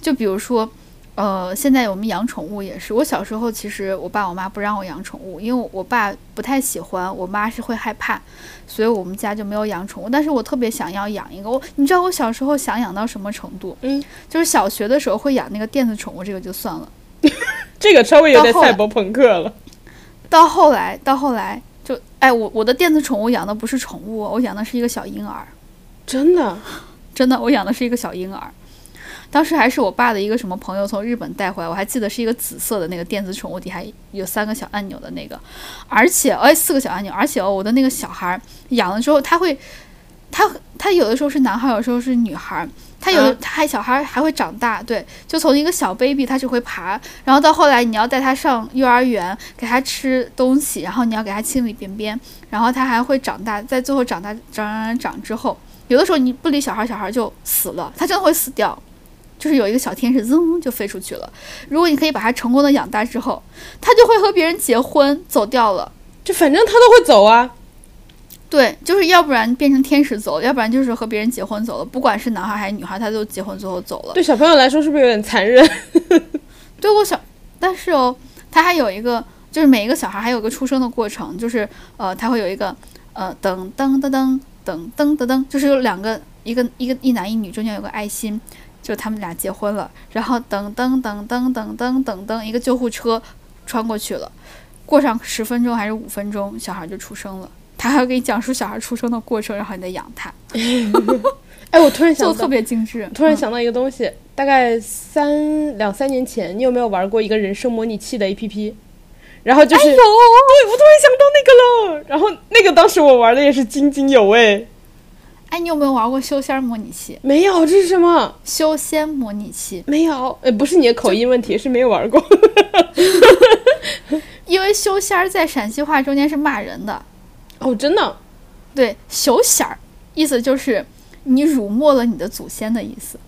就比如说，呃，现在我们养宠物也是。我小时候其实我爸我妈不让我养宠物，因为我爸不太喜欢，我妈是会害怕，所以我们家就没有养宠物。但是我特别想要养一个，我你知道我小时候想养到什么程度？嗯，就是小学的时候会养那个电子宠物，这个就算了。这个稍微有点赛博朋克了。到后来，到后来。就哎，我我的电子宠物养的不是宠物，我养的是一个小婴儿，真的，真的，我养的是一个小婴儿。当时还是我爸的一个什么朋友从日本带回来，我还记得是一个紫色的那个电子宠物，底下有三个小按钮的那个，而且哎四个小按钮，而且哦我的那个小孩养了之后，他会，他他有的时候是男孩，有时候是女孩。他有，他还小孩还会长大，对，就从一个小 baby，他就会爬，然后到后来你要带他上幼儿园，给他吃东西，然后你要给他清理便便，然后他还会长大，在最后长大长长长之后，有的时候你不理小孩，小孩就死了，他真的会死掉，就是有一个小天使噌就飞出去了。如果你可以把他成功的养大之后，他就会和别人结婚走掉了，就反正他都会走啊。对，就是要不然变成天使走，要不然就是和别人结婚走了。不管是男孩还是女孩，他都结婚最后走了。对小朋友来说是不是有点残忍？对我小，但是哦，他还有一个，就是每一个小孩还有个出生的过程，就是呃，他会有一个呃噔噔噔噔噔噔噔噔，就是有两个，一个一个一男一女，中间有个爱心，就他们俩结婚了。然后噔噔噔噔噔噔噔噔，一个救护车穿过去了，过上十分钟还是五分钟，小孩就出生了。他还要给你讲述小孩出生的过程，然后你再养他。哎，我突然想，就特别精致。突然想到一个东西，大概三两三年前，你有没有玩过一个人生模拟器的 APP？然后就是，对，我突然想到那个了。然后那个当时我玩的也是津津有味。哎，你有没有玩过修仙模拟器？没有，这是什么？修仙模拟器没有。呃，不是你的口音问题，是没有玩过。因为修仙在陕西话中间是骂人的。哦，真的，对，修仙儿，意思就是你辱没了你的祖先的意思。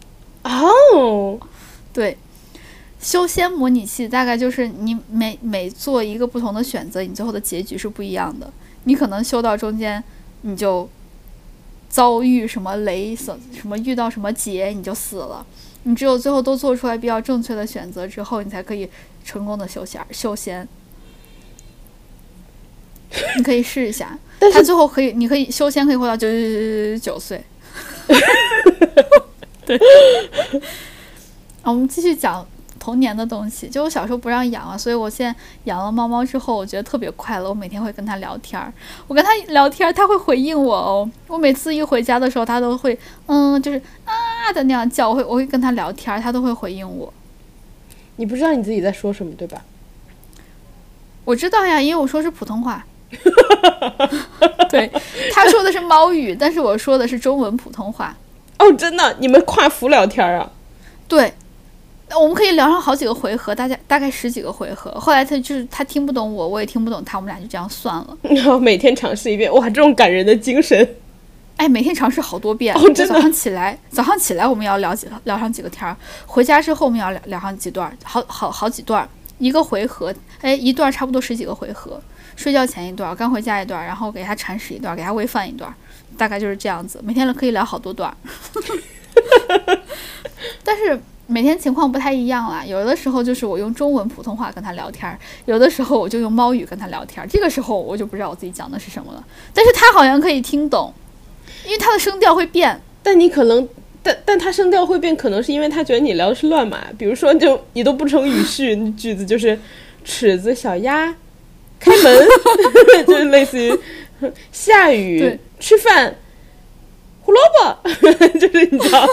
哦，对，修仙模拟器大概就是你每每做一个不同的选择，你最后的结局是不一样的。你可能修到中间，你就遭遇什么雷什什么遇到什么劫，你就死了。你只有最后都做出来比较正确的选择之后，你才可以成功的修仙修仙。你可以试一下，他最后可以，你可以修仙，可以活到九九九九九岁。对。啊，我们继续讲童年的东西。就我小时候不让养啊，所以我现在养了猫猫之后，我觉得特别快乐。我每天会跟它聊天儿，我跟它聊天儿，它会回应我哦。我每次一回家的时候，它都会嗯，就是啊的那样叫。我会我会跟它聊天儿，它都会回应我。你不知道你自己在说什么，对吧？我知道呀，因为我说是普通话。对，他说的是猫语，但是我说的是中文普通话。哦，真的，你们跨服聊天啊？对，我们可以聊上好几个回合，大家大概十几个回合。后来他就是他听不懂我，我也听不懂他，我们俩就这样算了。然后每天尝试一遍，哇，这种感人的精神！哎，每天尝试好多遍。哦，真的。早上起来，早上起来我们要聊几聊上几个天儿，回家之后我们要聊聊上几段，好好好几段，一个回合，哎，一段差不多十几个回合。睡觉前一段，刚回家一段，然后给他铲屎一段，给他喂饭一段，大概就是这样子。每天可以聊好多段，但是每天情况不太一样啦。有的时候就是我用中文普通话跟他聊天，有的时候我就用猫语跟他聊天。这个时候我就不知道我自己讲的是什么了，但是他好像可以听懂，因为他的声调会变。但你可能，但但他声调会变，可能是因为他觉得你聊的是乱码。比如说，就你都不成语序，句子就是尺子小鸭。开门，就是类似于下雨、吃饭、胡萝卜，就是你知道。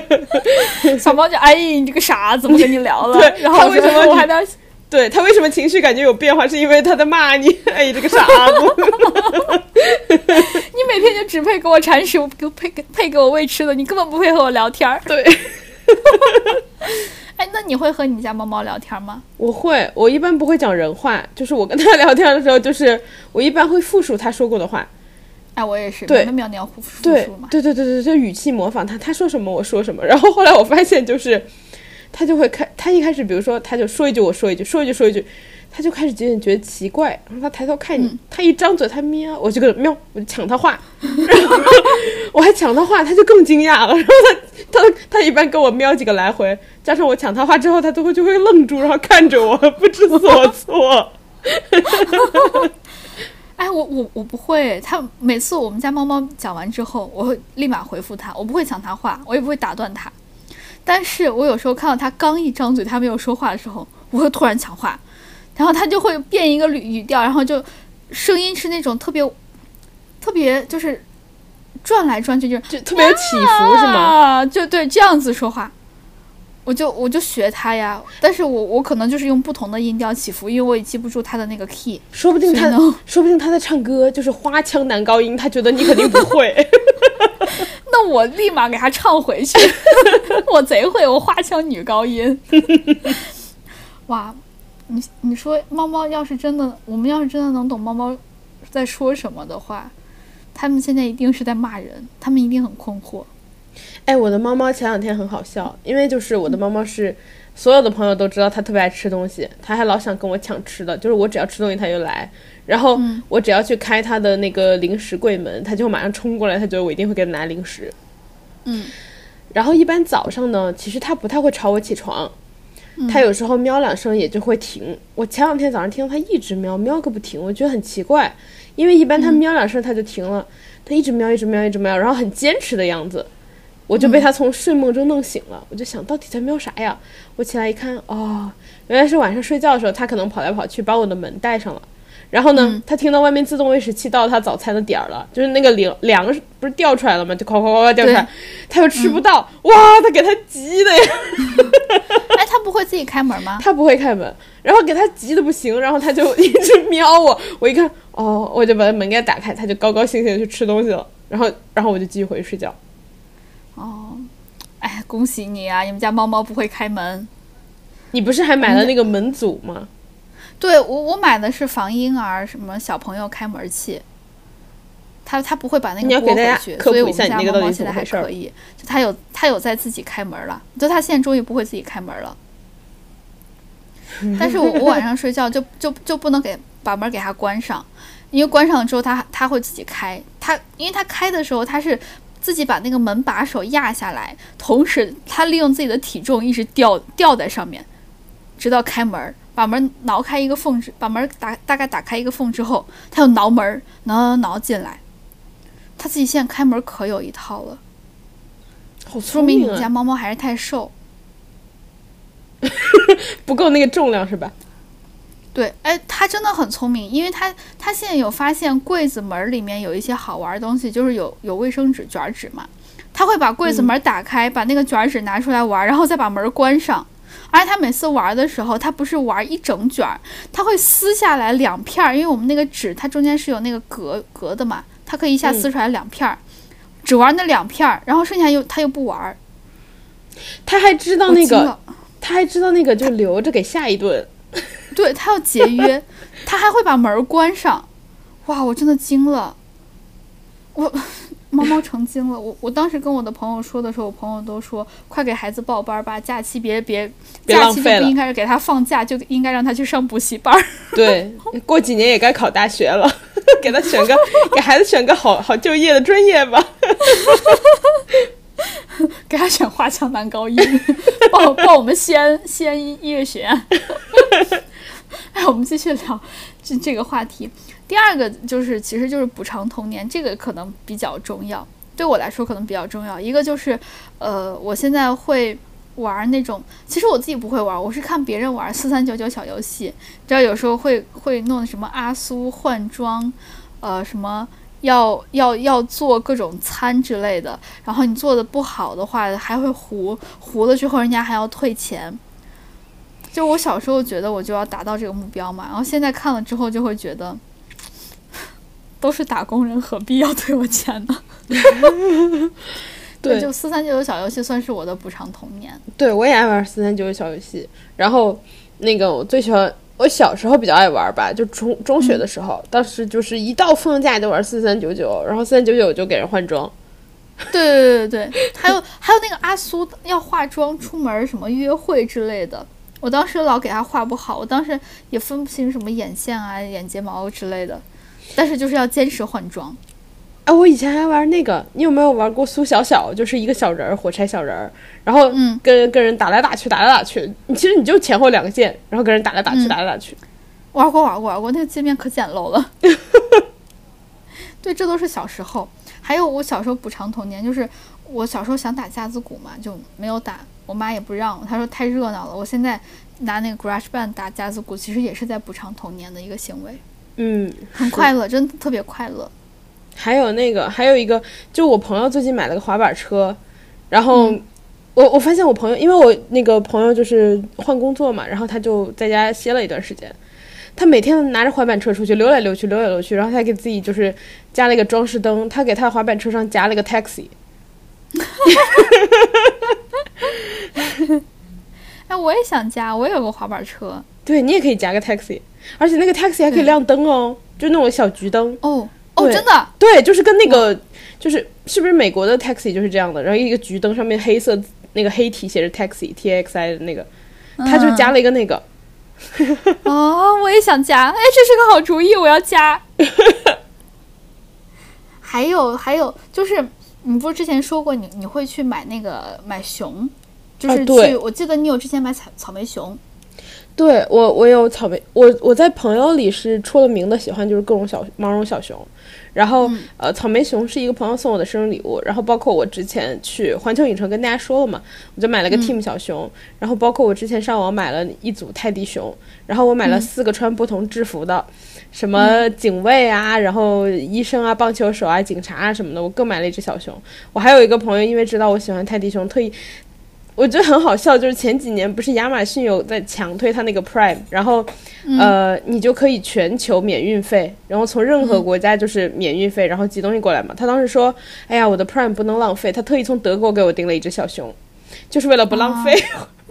小猫就哎，你这个傻子，不跟你聊了。对，然后为什么我还在？对他为什么情绪感觉有变化？是因为他在骂你，哎，这个傻子。你每天就只配给我铲屎，给配给配给我喂吃的，你根本不配和我聊天儿。对。哎，那你会和你家猫猫聊天吗？我会，我一般不会讲人话，就是我跟它聊天的时候，就是我一般会复述它说过的话。哎，我也是，对，喵喵复复述嘛。对对对对对，就语气模仿它，它说什么我说什么。然后后来我发现，就是它就会开，它一开始比如说它就说一句我说一句，说一句说一句。他就开始有点觉得奇怪，然后他抬头看你，他一张嘴，他喵，我就跟喵，我就抢他话，然 后我还抢他话，他就更惊讶了。然后他他他一般跟我喵几个来回，加上我抢他话之后，他都会就会愣住，然后看着我不知所措。哎，我我我不会，他每次我们家猫猫讲完之后，我会立马回复他，我不会抢他话，我也不会打断他。但是我有时候看到他刚一张嘴，他没有说话的时候，我会突然抢话。然后他就会变一个语语调，然后就声音是那种特别特别就是转来转去，就就特别有起伏，是吗？就对这样子说话，我就我就学他呀。但是我我可能就是用不同的音调起伏，因为我也记不住他的那个 key。说不定他说不定他在唱歌，就是花腔男高音，他觉得你肯定不会。那我立马给他唱回去，我贼会，我花腔女高音。哇！你你说猫猫要是真的，我们要是真的能懂猫猫在说什么的话，他们现在一定是在骂人，他们一定很困惑。哎，我的猫猫前两天很好笑，因为就是我的猫猫是所有的朋友都知道它特别爱吃东西，它还老想跟我抢吃的，就是我只要吃东西它就来，然后我只要去开它的那个零食柜门，它就马上冲过来，它觉得我一定会给它拿零食。嗯，然后一般早上呢，其实它不太会吵我起床。它有时候喵两声也就会停。我前两天早上听到它一直喵喵个不停，我觉得很奇怪，因为一般它喵两声它就停了，它一直喵一直喵一直喵，然后很坚持的样子，我就被它从睡梦中弄醒了。我就想到底在喵啥呀？我起来一看，哦，原来是晚上睡觉的时候它可能跑来跑去把我的门带上了。然后呢，他听到外面自动喂食器到他早餐的点儿了，就是那个粮粮不是掉出来了吗？就哐哐哐哐掉出来，他又吃不到，哇，他给他急的呀！不会自己开门吗？他不会开门，然后给他急的不行，然后他就一直瞄我，我一看，哦，我就把门给他打开，他就高高兴兴的去吃东西了，然后，然后我就继续回去睡觉。哦，哎，恭喜你啊！你们家猫猫不会开门，你不是还买了那个门阻吗？对我，我买的是防婴儿什么小朋友开门器，他他不会把那个拨回去，所以我们家猫猫现在还可以，就他有他有在自己开门了，就他现在终于不会自己开门了。但是我我晚上睡觉就就就不能给把门给它关上，因为关上了之后它它会自己开，它因为它开的时候它是自己把那个门把手压下来，同时它利用自己的体重一直吊吊在上面，直到开门。把门挠开一个缝，把门打大概打开一个缝之后，它又挠门，挠挠挠进来。他它自己现在开门可有一套了，好说明你！们家猫猫还是太瘦。不够那个重量是吧？对，哎，他真的很聪明，因为他他现在有发现柜子门里面有一些好玩的东西，就是有有卫生纸卷纸嘛，他会把柜子门打开，把那个卷纸拿出来玩，然后再把门关上。而且他每次玩的时候，他不是玩一整卷儿，它会撕下来两片儿，因为我们那个纸它中间是有那个隔隔的嘛，它可以一下撕出来两片儿，只玩那两片儿，然后剩下又他又不玩儿。他还知道那个，他还知道那个就留着给下一顿。对他要节约，他还会把门儿关上。哇，我真的惊了，我猫猫成精了。我我当时跟我的朋友说的时候，我朋友都说快给孩子报班儿吧，假期别别别假期就不应该是给他放假，就应该让他去上补习班儿。对，过几年也该考大学了，给他选个给孩子选个好好就业的专业吧。给他选华强男高音，报报我们西安西安音乐学院。哎，我们继续聊这这个话题。第二个就是，其实就是补偿童年，这个可能比较重要，对我来说可能比较重要。一个就是，呃，我现在会玩那种，其实我自己不会玩，我是看别人玩四三九九小游戏，知道有时候会会弄什么阿苏换装，呃，什么要要要做各种餐之类的，然后你做的不好的话，还会糊糊了之后，人家还要退钱。就我小时候觉得我就要达到这个目标嘛，然后现在看了之后就会觉得，都是打工人，何必要退我钱呢？对就四三九九小游戏算是我的补偿童年。对，我也爱玩四三九九小游戏。然后那个我最喜欢，我小时候比较爱玩吧，就中中学的时候，当时就是一到放假就玩四三九九，然后四三九九就给人换装。对对对对对，还有还有那个阿苏要化妆出门什么约会之类的，我当时老给他画不好，我当时也分不清什么眼线啊、眼睫毛之类的，但是就是要坚持换装。哎，我以前还玩那个，你有没有玩过苏小小？就是一个小人儿，火柴小人儿，然后嗯跟跟人打来打去，打来打去。你其实你就前后两个键，然后跟人打来打去，嗯打来打去。玩过玩过玩过，那个界面可简陋了。对，这都是小时候。还有我小时候补偿童年，就是我小时候想打架子鼓嘛，就没有打，我妈也不让，她说太热闹了。我现在拿那个 GarageBand 打架子鼓，其实也是在补偿童年的一个行为，嗯，很快乐，真的特别快乐。还有那个，还有一个，就我朋友最近买了个滑板车，然后嗯我我发现我朋友，因为我那个朋友就是换工作嘛，然后他就在家歇了一段时间。他每天拿着滑板车出去溜来溜去，溜来溜去，然后他给自己就是加了一个装饰灯，他给他滑板车上加了一个 taxi。哎，我也想加，我也有个滑板车。对你也可以加个 taxi，而且那个 taxi 还可以亮灯哦，就那种小橘灯。哦哦，真的，对，就是跟那个，就是是不是美国的 taxi 就是这样的？然后一个橘灯上面黑色那个黑体写着 taxi T X I 的那个，他就加了一个那个。哦，我也想加，哎，这是个好主意，我要加。还有还有，就是你不是之前说过你你会去买那个买熊，就是去，啊我记得你有之前买草草莓熊，对我，我有草莓，我我在朋友里是出了名的喜欢就是各种小毛绒小熊，然后、嗯呃草莓熊是一个朋友送我的生日礼物，然后包括我之前去环球影城跟大家说了嘛，我就买了个嗯 Team 小熊，然后包括我之前上网买了一组泰迪熊，然后我买了嗯四个穿不同制服的，什么警卫啊，然后医生啊、棒球手啊、警察啊什么的，我各买了一只小熊。我还有一个朋友，因为知道我喜欢泰迪熊，特意。我觉得很好笑，就是前几年不是亚马逊有在强推它那个 Prime，然后，嗯呃，你就可以全球免运费，然后从任何国家就是免运费，然后寄东西过来嘛。他当时说，哎呀，我的 Prime 不能浪费，他特意从德国给我订了一只小熊，就是为了不浪费，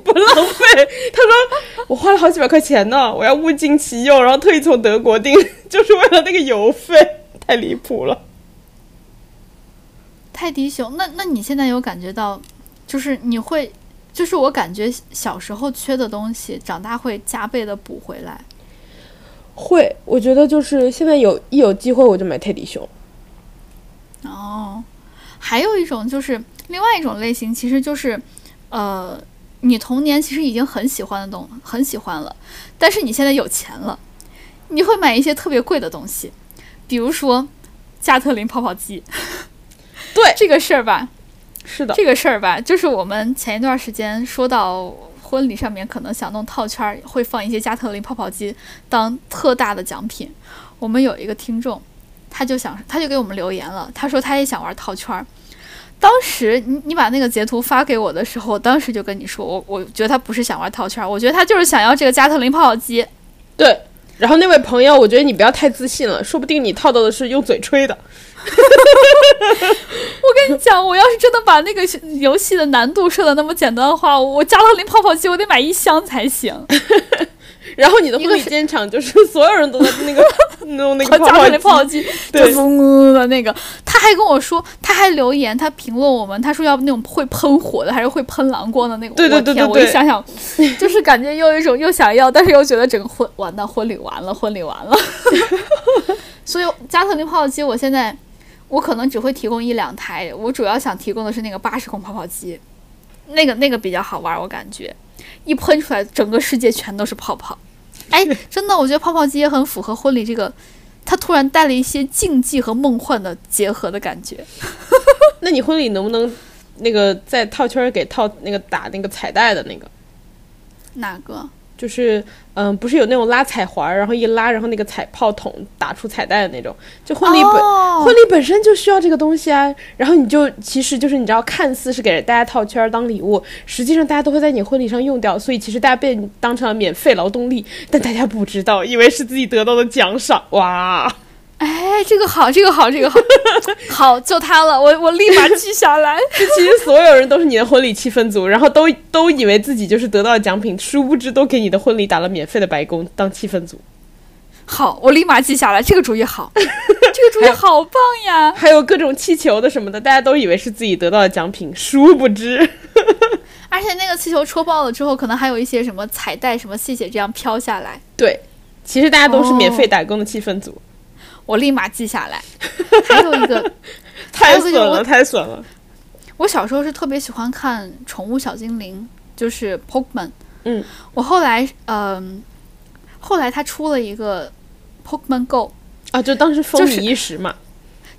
不浪费。他说我花了好几百块钱呢，我要物尽其用，然后特意从德国订，就是为了那个邮费，太离谱了。泰迪熊。那那你现在有感觉到，就是你会，就是我感觉小时候缺的东西，长大会加倍的补回来。会，我觉得就是现在有一有机会我就买泰迪熊。哦，还有一种就是另外一种类型，其实就是，呃，你童年其实已经很喜欢的东很喜欢了，但是你现在有钱了，你会买一些特别贵的东西，比如说加特林泡泡机。对，这个事儿吧，是的，这个事儿吧，就是我们前一段时间说到婚礼上面可能想弄套圈儿，会放一些加特林泡泡机当特大的奖品。我们有一个听众，他就想，他就给我们留言了，他说他也想玩套圈儿。当时你你把那个截图发给我的时候，我当时就跟你说，我我觉得他不是想玩套圈儿，我觉得他就是想要这个加特林泡泡机。对。然后那位朋友，我觉得你不要太自信了，说不定你套到的是用嘴吹的。我跟你讲，我要是真的把那个游戏的难度设的那么简单的话，我加特林泡泡机我得买一箱才行。然后你的婚礼现场就是所有人都在那个 弄那个加特林泡泡机，就嗡嗡的那个。他还跟我说，他还留言，他评论我们，他说要那种会喷火的，还是会喷蓝光的那种。对对对对我天，我一对想想，就是感觉又有一种又想要，但是又觉得整个婚完蛋，婚礼完了，婚礼完了。所以加特林泡泡机，我现在我可能只会提供一两台，我主要想提供的是那个八十孔泡泡机，那个那个比较好玩，我感觉一喷出来，整个世界全都是泡泡。哎，真的，我觉得泡泡机也很符合婚礼这个，它突然带了一些竞技和梦幻的结合的感觉。那你婚礼能不能那个在套圈儿给套那个打那个彩带的那个？哪个？就是嗯，不是有那种拉彩环，然后一拉，然后那个彩炮筒打出彩带的那种。就婚礼本、哦婚礼本身就需要这个东西啊。然后你就其实就是你知道，看似是给大家套圈当礼物，实际上大家都会在你婚礼上用掉，所以其实大家被当成了免费劳动力，但大家不知道，以为是自己得到的奖赏。哇！哎，这个好，这个好，这个好，好，就它了，我我立马记下来。其实所有人都是你的婚礼气氛组，然后都都以为自己就是得到了奖品，殊不知都给你的婚礼打了免费的白工当气氛组。好，我立马记下来，这个主意好，这个主意好棒呀！还有各种气球的什么的，大家都以为是自己得到的奖品，殊不知，而且那个气球戳爆了之后，可能还有一些什么彩带、什么细节这样飘下来，对，其实大家都是免费打工的气氛组，我立马记下来。还有一个，太损了，太损了。我小时候是特别喜欢看宠物小精灵，就是 Pokemon。嗯，我后来，嗯、后来他出了一个 Pokemon Go。啊，就当时风就是靡一时嘛。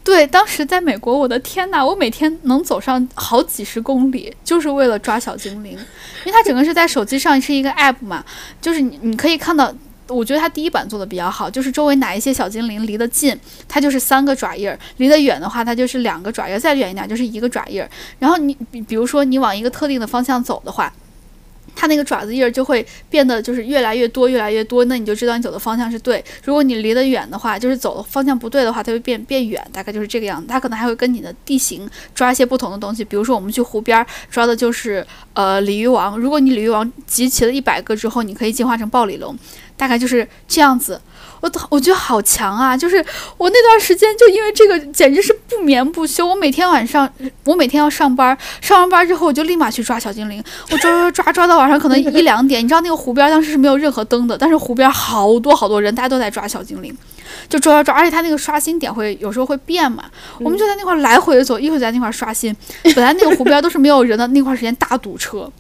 对，当时在美国，我的天呐，我每天能走上好几十公里，就是为了抓小精灵，因为它整个是在手机上是一个 app 嘛，就是你你可以看到。我觉得它第一版做的比较好，就是周围哪一些小精灵离得近，它就是三个爪印儿；离得远的话，它就是两个爪印儿；再远一点就是一个爪印儿。然后你比比如说你往一个特定的方向走的话，它那个爪子印儿就会变得就是越来越多，越来越多，那你就知道你走的方向是对。如果你离得远的话，就是走的方向不对的话，它会变变远，大概就是这个样子。它可能还会跟你的地形抓一些不同的东西，比如说我们去湖边抓的就是呃鲤鱼王，如果你鲤鱼王集齐了一百个之后，你可以进化成暴鲤龙，大概就是这样子。我我觉得好强啊！就是我那段时间就因为这个，简直是不眠不休。我每天晚上，我每天要上班，上完班之后我就立马去抓小精灵。我抓抓抓抓到晚上可能一两点。你知道那个湖边当时是没有任何灯的，但是湖边好多好多人，大家都在抓小精灵，就抓抓抓。而且它那个刷新点会有时候会变嘛，我们就在那块儿来回的走，一会儿在那块儿刷新。本来那个湖边都是没有人的，那块儿时间大堵车，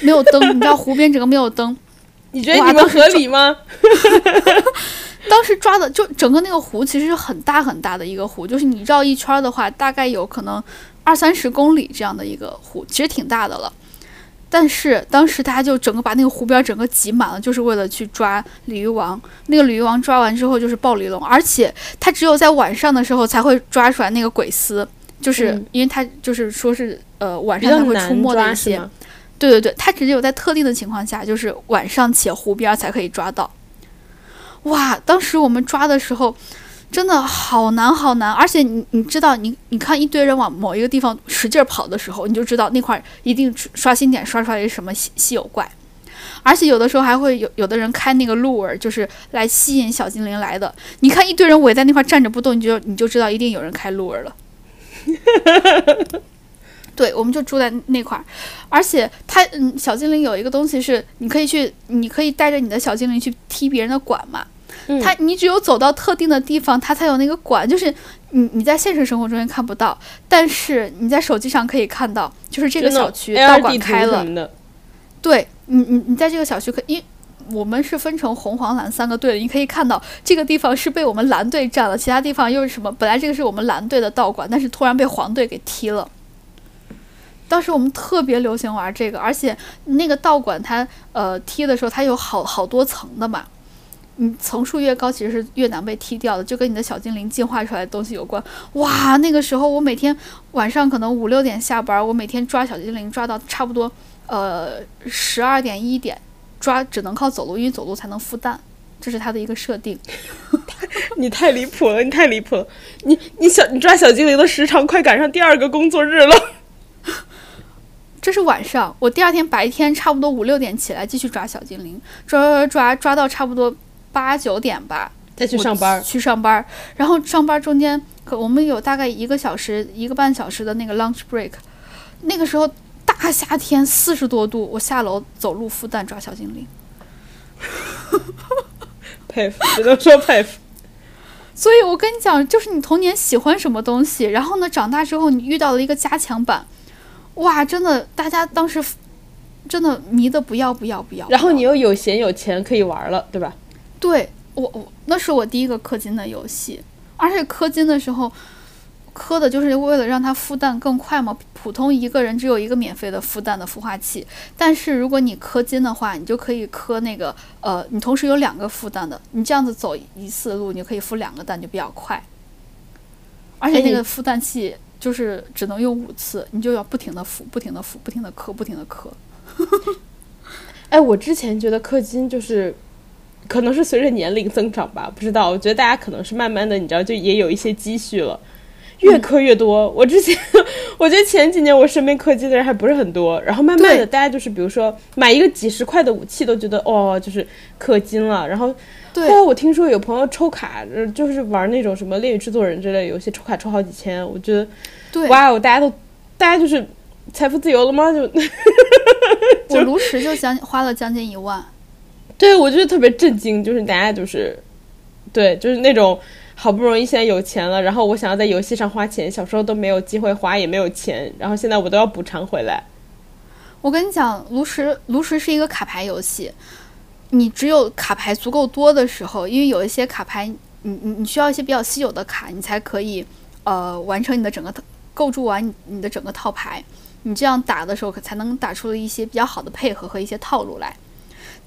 没有灯，你知道湖边整个没有灯。你觉得你们合理吗？当时抓的就整个那个湖其实是很大很大的一个湖，就是你绕一圈儿的话，大概有可能二三十公里这样的一个湖，其实挺大的了。但是当时大家就整个把那个湖边整个挤满了，就是为了去抓鲤鱼王。那个鲤鱼王抓完之后就是暴鲤龙，而且它只有在晚上的时候才会抓出来那个鬼丝，就是嗯因为它就是说是呃晚上才会出没的一些。抓是吗？对对对，它只有在特定的情况下，就是晚上且湖边才可以抓到。哇，当时我们抓的时候，真的好难好难，而且你你知道，你你看一堆人往某一个地方使劲儿跑的时候，你就知道那块儿一定刷新点刷出来是什么稀稀有怪。而且有的时候还会有有的人开那个鹿儿，就是来吸引小精灵来的。你看一堆人围在那块儿站着不动，你就你就知道一定有人开鹿儿了。对，我们就住在那块儿，而且它嗯，小精灵有一个东西是你可以去，你可以带着你的小精灵去踢别人的馆嘛。嗯它你只有走到特定的地方，它才有那个管，就是你你在现实生活中间看不到，但是你在手机上可以看到，就是这个小区道馆开了，对你你你在这个小区可因我们是分成红黄蓝三个队的，你可以看到这个地方是被我们蓝队占了，其他地方又是什么？本来这个是我们蓝队的道馆，但是突然被黄队给踢了。当时我们特别流行玩这个，而且那个道馆它呃踢的时候，它有好好多层的嘛。你层数越高，其实是越难被踢掉的，就跟你的小精灵进化出来的东西有关。哇，那个时候我每天晚上可能五六点下班，我每天抓小精灵抓到差不多呃十二点一点，抓只能靠走路，因为走路才能孵蛋，这是它的一个设定。你太离谱了，你太离谱了，你你小你抓小精灵的时长快赶上第二个工作日了。这是晚上，我第二天白天差不多五六点起来继续抓小精灵，抓抓抓抓到差不多。八九点吧，再去上班，去上班，然后上班中间，可我们有大概一个小时、一个半小时的那个 lunch break。那个时候大夏天四十多度，我下楼走路孵蛋抓小精灵，佩服，只能说佩服。所以我跟你讲，就是你童年喜欢什么东西，然后呢，长大之后你遇到了一个加强版，哇，真的，大家当时真的迷的不要不要不要。然后你又有闲有钱可以玩了，对吧？对我我那是我第一个氪金的游戏，而且氪金的时候，氪的就是为了让它孵蛋更快嘛。普通一个人只有一个免费的孵蛋的孵化器，但是如果你氪金的话，你就可以氪那个呃，你同时有两个孵蛋的，你这样子走一次路，你就可以孵两个蛋，就比较快。而且那个孵蛋器就是只能用五次，你就要不停的孵，不停的孵，不停的氪，不停的氪。哎，我之前觉得氪金就是。可能是随着年龄增长吧，不知道。我觉得大家可能是慢慢的，你知道，就也有一些积蓄了，越氪越多。我之前，我觉得前几年我身边氪金的人还不是很多，然后慢慢的，大家就是比如说买一个几十块的武器都觉得哦，就是氪金了。然后后来我听说有朋友抽卡，就是玩那种什么恋与制作人之类游戏，抽卡抽好几千。我觉得，对，哇哦，大家都，大家就是财富自由了吗？就，我炉石就将花了将近一万。对，我觉得特别震惊，就是大家就是，对，就是那种好不容易现在有钱了，然后我想要在游戏上花钱，小时候都没有机会花，也没有钱，然后现在我都要补偿回来。我跟你讲，炉石炉石是一个卡牌游戏，你只有卡牌足够多的时候，因为有一些卡牌，你你你需要一些比较稀有的卡，你才可以呃完成你的整个构筑完你的整个套牌，你这样打的时候可才能打出了一些比较好的配合和一些套路来。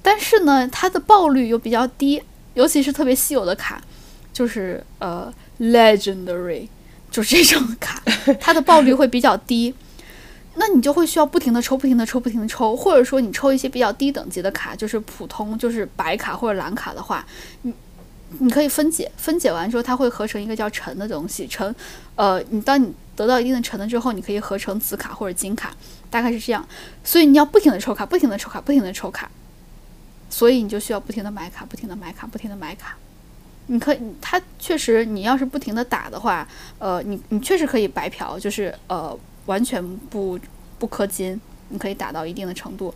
但是呢，它的爆率又比较低，尤其是特别稀有的卡，就是呃，legendary，就是这种卡，它的爆率会比较低。那你就会需要不停的抽，不停的抽，不停的抽，或者说你抽一些比较低等级的卡，就是普通就是白卡或者蓝卡的话，你你可以分解，分解完之后它会合成一个叫橙的东西，橙，呃，你当你得到一定的橙了之后，你可以合成紫卡或者金卡，大概是这样。所以你要不停的抽卡，不停的抽卡，不停的抽卡。所以你就需要不停的买卡，不停的买卡，不停的买卡。你可以，它确实，你要是不停的打的话，呃，你你确实可以白嫖，就是呃，完全不不氪金，你可以打到一定的程度。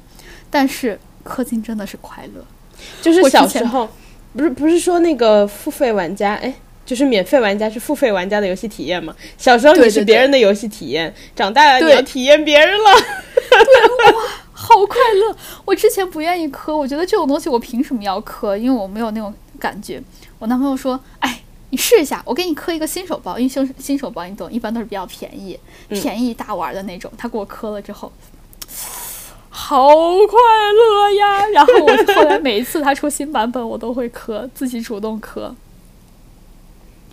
但是氪金真的是快乐，就是小时候不是不是说那个付费玩家，哎，就是免费玩家是付费玩家的游戏体验嘛？小时候你是别人的游戏体验，长大了你要体验别人了。对哇。好快乐！我之前不愿意磕，我觉得这种东西我凭什么要磕？因为我没有那种感觉。我男朋友说：“哎，你试一下，我给你磕一个新手包，因为新新手包你懂，一般都是比较便宜、便宜大玩的那种。”他给我磕了之后，好快乐呀！然后我后来每一次他出新版本，我都会磕，自己主动磕，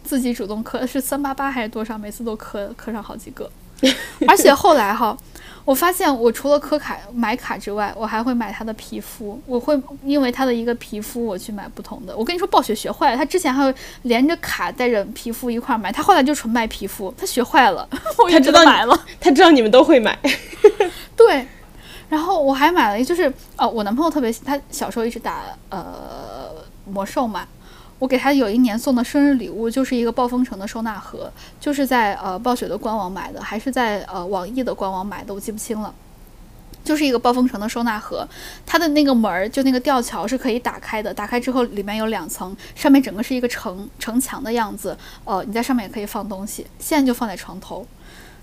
自己主动磕是三八八还是多少？每次都磕磕上好几个，而且后来哈。我发现，我除了氪卡买卡之外，我还会买他的皮肤。我会因为他的一个皮肤，我去买不同的。我跟你说，暴雪学坏了，他之前还会连着卡带着皮肤一块买，他后来就纯卖皮肤。他学坏了，他知道买了，他知道你们都会买。对，然后我还买了，就是哦，我男朋友特别，他小时候一直打呃魔兽嘛。我给他有一年送的生日礼物，就是一个暴风城的收纳盒，就是在呃暴雪的官网买的，还是在呃网易的官网买的，我记不清了。就是一个暴风城的收纳盒，它的那个门儿就那个吊桥是可以打开的，打开之后里面有两层，上面整个是一个城城墙的样子，呃，你在上面也可以放东西。现在就放在床头，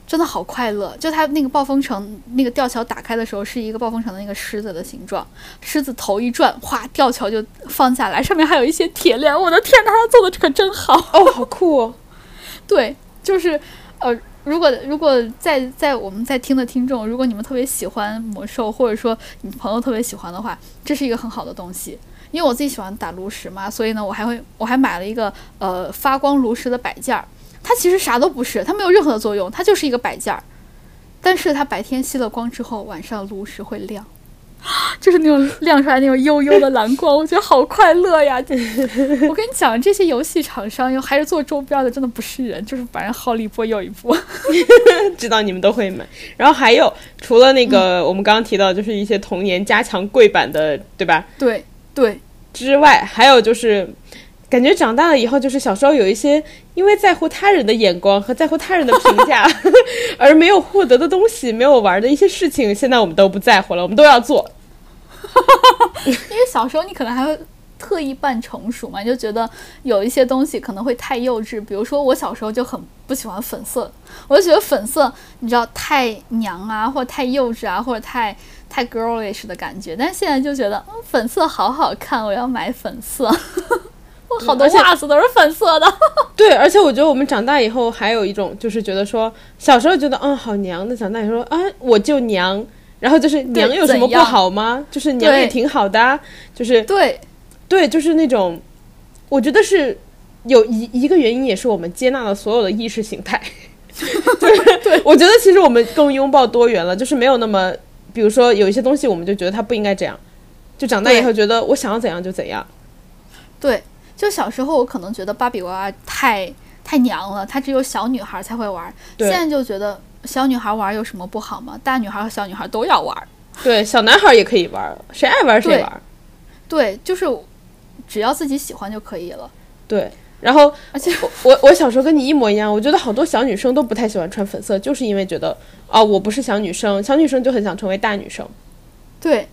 真的好快乐。就它那个暴风城那个吊桥打开的时候，是一个暴风城的那个狮子的形状，狮子头一转，哗，吊桥就放下来，上面还有一些铁链。我的天呐，它做的这可真好哦，好酷哦！对，就是呃。如果如果在在我们在听的听众，如果你们特别喜欢魔兽，或者说你朋友特别喜欢的话，这是一个很好的东西。因为我自己喜欢打炉石嘛，所以呢，我还会我还买了一个呃发光炉石的摆件儿。它其实啥都不是，它没有任何的作用，它就是一个摆件儿。但是它白天吸了光之后，晚上炉石会亮。就是那种亮出来那种幽幽的蓝光，我觉得好快乐呀！我跟你讲，这些游戏厂商又还是做周边的，真的不是人，就是反正好一波又一波。知道你们都会买，然后还有除了那个我们刚刚提到，就是一些童年加强柜版的，对吧？对对。之外，还有就是感觉长大了以后，就是小时候有一些因为在乎他人的眼光和在乎他人的评价 而没有获得的东西，没有玩的一些事情，现在我们都不在乎了，我们都要做。因为小时候你可能还会特意扮成熟嘛，就觉得有一些东西可能会太幼稚。比如说我小时候就很不喜欢粉色，我就觉得粉色你知道太娘啊，或者太幼稚啊，或者太太 girlish 的感觉。但现在就觉得，嗯，粉色好好看，我要买粉色。我好多袜子都是粉色的。对，而且我觉得我们长大以后还有一种就是觉得说，小时候觉得嗯好娘的，长大以后啊我就娘。然后就是娘有什么不好吗？就是娘也挺好的，就是对，对，就是那种，我觉得是有一一个原因，也是我们接纳了所有的意识形态。对对，我觉得其实我们更拥抱多元了，就是没有那么，比如说有一些东西，我们就觉得它不应该这样，就长大以后觉得我想要怎样就怎样。对，就小时候我可能觉得芭比娃娃太太娘了，它只有小女孩才会玩，现在就觉得。小女孩玩有什么不好吗？大女孩和小女孩都要玩。对，小男孩也可以玩，谁爱玩谁玩。对，就是只要自己喜欢就可以了。对，然后 而且我我小时候跟你一模一样，我觉得好多小女生都不太喜欢穿粉色，就是因为觉得啊，我不是小女生，小女生就很想成为大女生。对，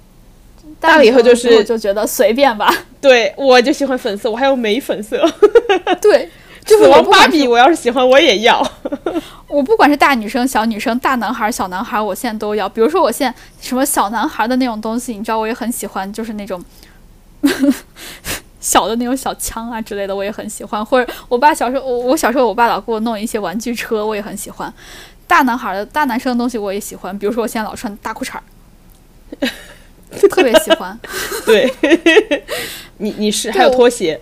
大了以后就是就觉得随便吧。对，我就喜欢粉色，我还有玫粉色。对。就是我芭比，我要是喜欢我也要。我不管是大女生、小女生、大男孩、小男孩，我现在都要。比如说，我现在什么小男孩的那种东西，你知道，我也很喜欢，就是那种小的那种小枪啊之类的，我也很喜欢。或者我爸小时候，我我小时候，我爸老给我弄一些玩具车，我也很喜欢。大男孩的大男生的东西我也喜欢，比如说我现在老穿大裤衩儿，特别喜欢。对，你你是还有拖鞋。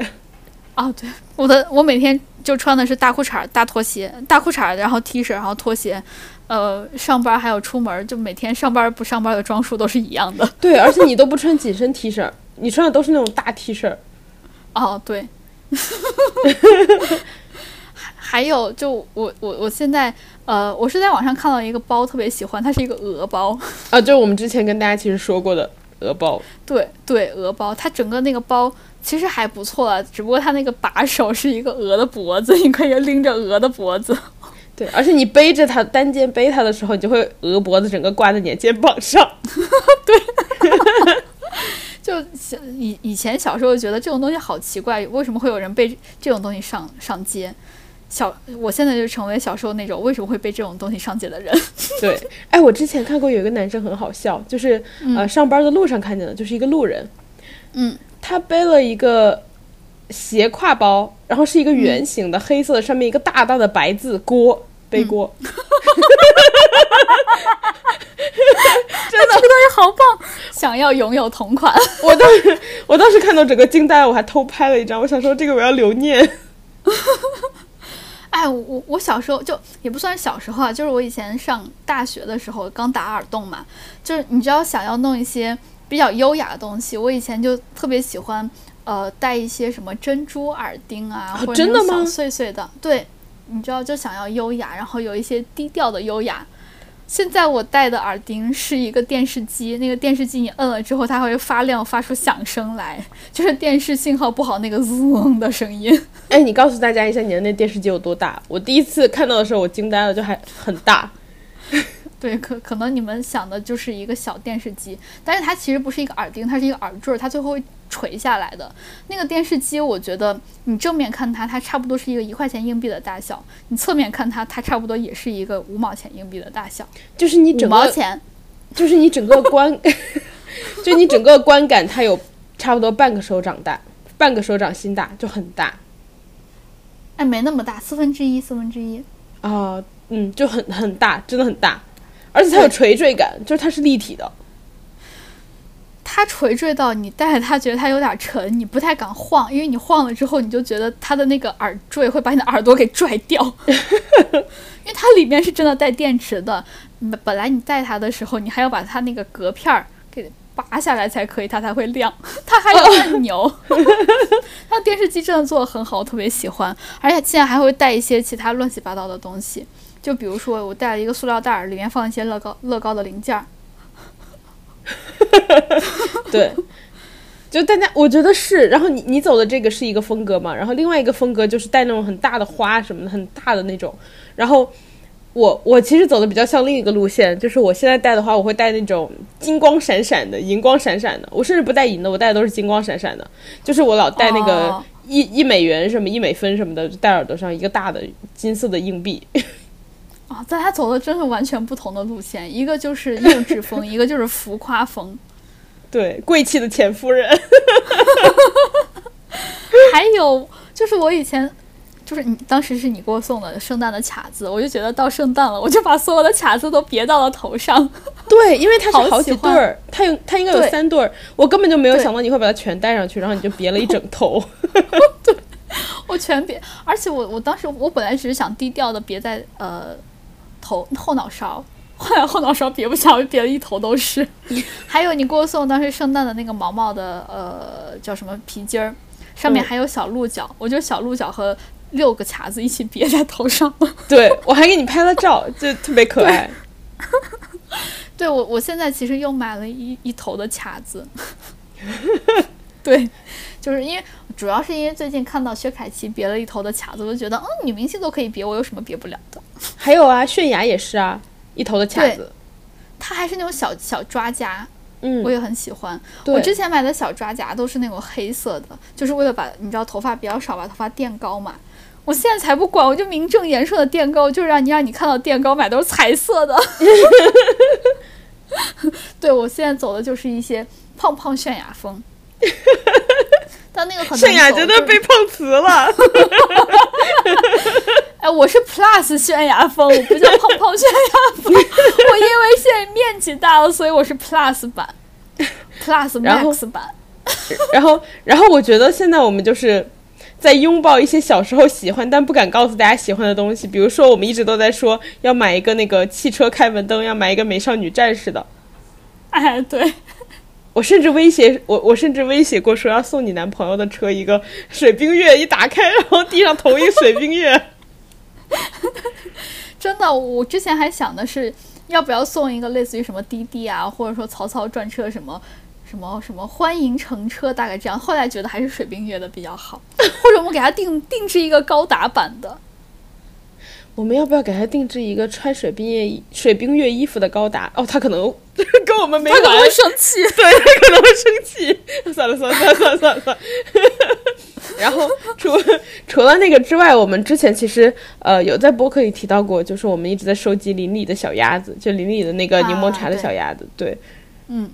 哦，对，我的我每天就穿的是大裤衩、大拖鞋、大裤衩，然后 T 恤，然后拖鞋，呃，上班还有出门，就每天上班不上班的装束都是一样的。对，而且你都不穿紧身 T 恤，你穿的都是那种大 T 恤。哦，对。还还有，就我我我现在，呃，我是在网上看到一个包，特别喜欢，它是一个鹅包。啊，就是我们之前跟大家其实说过的鹅包。对对，鹅包，它整个那个包。其实还不错了，只不过它那个把手是一个鹅的脖子，你可以拎着鹅的脖子。对，而且你背着它单肩背它的时候，你就会鹅脖子整个挂在你的肩膀上。对，就以以前小时候觉得这种东西好奇怪，为什么会有人背这种东西上上街？小，我现在就成为小时候那种为什么会被这种东西上街的人。对，哎，我之前看过有一个男生很好笑，就是呃上班的路上看见的，就是一个路人，嗯。他背了一个斜挎包，然后是一个圆形的黑色的，上面一个大大的白字“锅”，背锅。真的，这个东西好棒，想要拥有同款。我当时，我当时看到整个惊呆了，我还偷拍了一张，我想说这个我要留念。哎，我我小时候就也不算小时候啊，就是我以前上大学的时候刚打耳洞嘛，就是你知道想要弄一些。比较优雅的东西，我以前就特别喜欢，呃，戴一些什么珍珠耳钉啊，或者那种小碎碎的。对，你知道，就想要优雅，然后有一些低调的优雅。现在我戴的耳钉是一个电视机，那个电视机你摁了之后，它会发亮，发出响声来，就是电视信号不好那个嗡的声音。哎，你告诉大家一下，你的那电视机有多大？我第一次看到的时候，我惊呆了，就还很大。对，可可能你们想的就是一个小电视机，但是它其实不是一个耳钉，它是一个耳坠，它最后会垂下来的。那个电视机，我觉得你正面看它，它差不多是一个一块钱硬币的大小；你侧面看它，它差不多也是一个五毛钱硬币的大小。就是你整五毛，钱，就是你整个观，就你整个观感，它有差不多半个手掌大，半个手掌心大，就很大哎，没那么大，四分之一，四分之一。啊、嗯，就很很大，真的很大，而且它有垂坠感，就是它是立体的。它垂坠到你戴着它，觉得它有点沉，你不太敢晃，因为你晃了之后，你就觉得它的那个耳坠会把你的耳朵给拽掉，因为它里面是真的带电池的。本本来你戴它的时候，你还要把它那个隔片儿给拔下来才可以，它才会亮。它还有按钮，它电视机真的做的很好，我特别喜欢。而且现在还会带一些其他乱七八糟的东西，就比如说我带了一个塑料袋儿，里面放一些乐高乐高的零件儿。对，就大家我觉得是，然后你你走的这个是一个风格嘛，然后另外一个风格就是带那种很大的花什么的，很大的那种。然后我我其实走的比较像另一个路线，就是我现在戴的话，我会戴那种金光闪闪的、银光闪闪的。我甚至不戴银的，我戴的都是金光闪闪的。就是我老戴那个哦一、一美元什么一美分什么的，就戴耳朵上一个大的金色的硬币。啊，咱俩走的真是完全不同的路线，一个就是幼稚风，一个就是浮夸风，对，贵气的前夫人。还有就是我以前。就是你当时是你给我送的圣诞的卡子，我就觉得到圣诞了，我就把所有的卡子都别到了头上。对，因为它是好几对儿，它有它应该有三对儿，我根本就没有想到你会把它全戴上去，然后你就别了一整头。对我全别，而且我我当时我本来只是想低调的别在呃头后脑勺，后来后脑勺别不下，我就别了一头都是。还有你给我送当时圣诞的那个毛毛的呃叫什么皮筋儿，上面嗯还有小鹿角，我就小鹿角和六个卡子一起别在头上。对我还给你拍了照，就特别可爱。对我，我现在其实又买了一一头的卡子。对，就是因为主要是因为最近看到薛凯琪别了一头的卡子，我就觉得，嗯，女明星都可以别，我有什么别不了的？还有啊，泫雅也是啊，一头的卡子。它还是那种小小抓夹，嗯，我也很喜欢。我之前买的小抓夹都是那种黑色的，就是为了把你知道头发比较少，把头发垫高嘛。我现在才不管，我就名正言顺的垫高，就是让你让你看到垫高买都是彩色的。对我现在走的就是一些胖胖泫雅风，但那个很泫雅真的被碰瓷了。哎，我是 Plus 泫雅风，我不叫胖胖泫雅风。我因为现在面积大了，所以我是 Plus 版，Plus Max 版。然后，然后我觉得现在我们就是在拥抱一些小时候喜欢但不敢告诉大家喜欢的东西，比如说我们一直都在说要买一个那个汽车开门灯，要买一个美少女战士的。哎，对，我甚至威胁我，我甚至威胁过说要送你男朋友的车一个水冰月，一打开然后地上投一个水冰月。真的，我之前还想的是要不要送一个类似于什么滴滴啊，或者说曹操专车什么。什么什么欢迎乘车，大概这样。后来觉得还是水冰月的比较好，或者我们给他定定制一个高达版的。我们要不要给他定制一个穿水冰月水冰月衣服的高达？哦，他可能 跟我们没完，他可能会生气。对他可能会生气。算了算了算了算了算了算了。然后除除了那个之外，我们之前其实呃有在播客里提到过，就是我们一直在收集邻里的小鸭子，就邻里的那个柠檬茶的小鸭子。对，嗯，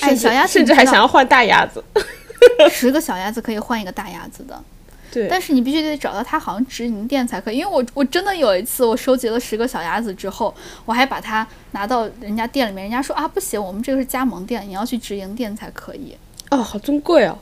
哎小鸭子甚至还想要换大鸭子。十个小鸭子可以换一个大鸭子的。对，但是你必须得找到它好像直营店才可以，因为我我真的有一次我收集了十个小鸭子之后，我还把它拿到人家店里面，人家说啊不行，我们这个是加盟店，你要去直营店才可以。哦，好尊贵哦。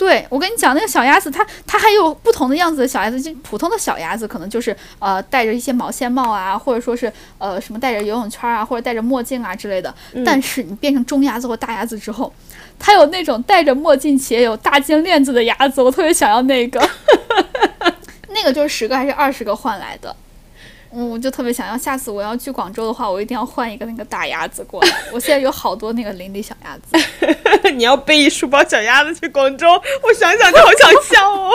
对，我跟你讲，那个小鸭子它它还有不同的样子的小鸭子，就普通的小鸭子可能就是呃戴着一些毛线帽啊，或者说是呃什么戴着游泳圈啊，或者戴着墨镜啊之类的。但是你变成中鸭子或大鸭子之后，它有那种戴着墨镜且有大金链子的鸭子，我特别想要那个。那个就是十个还是二十个换来的。嗯，我就特别想要，下次我要去广州的话，我一定要换一个那个大鸭子过来。我现在有好多那个邻里小鸭子。你要背一书包小鸭子去广州，我想想就好想笑哦。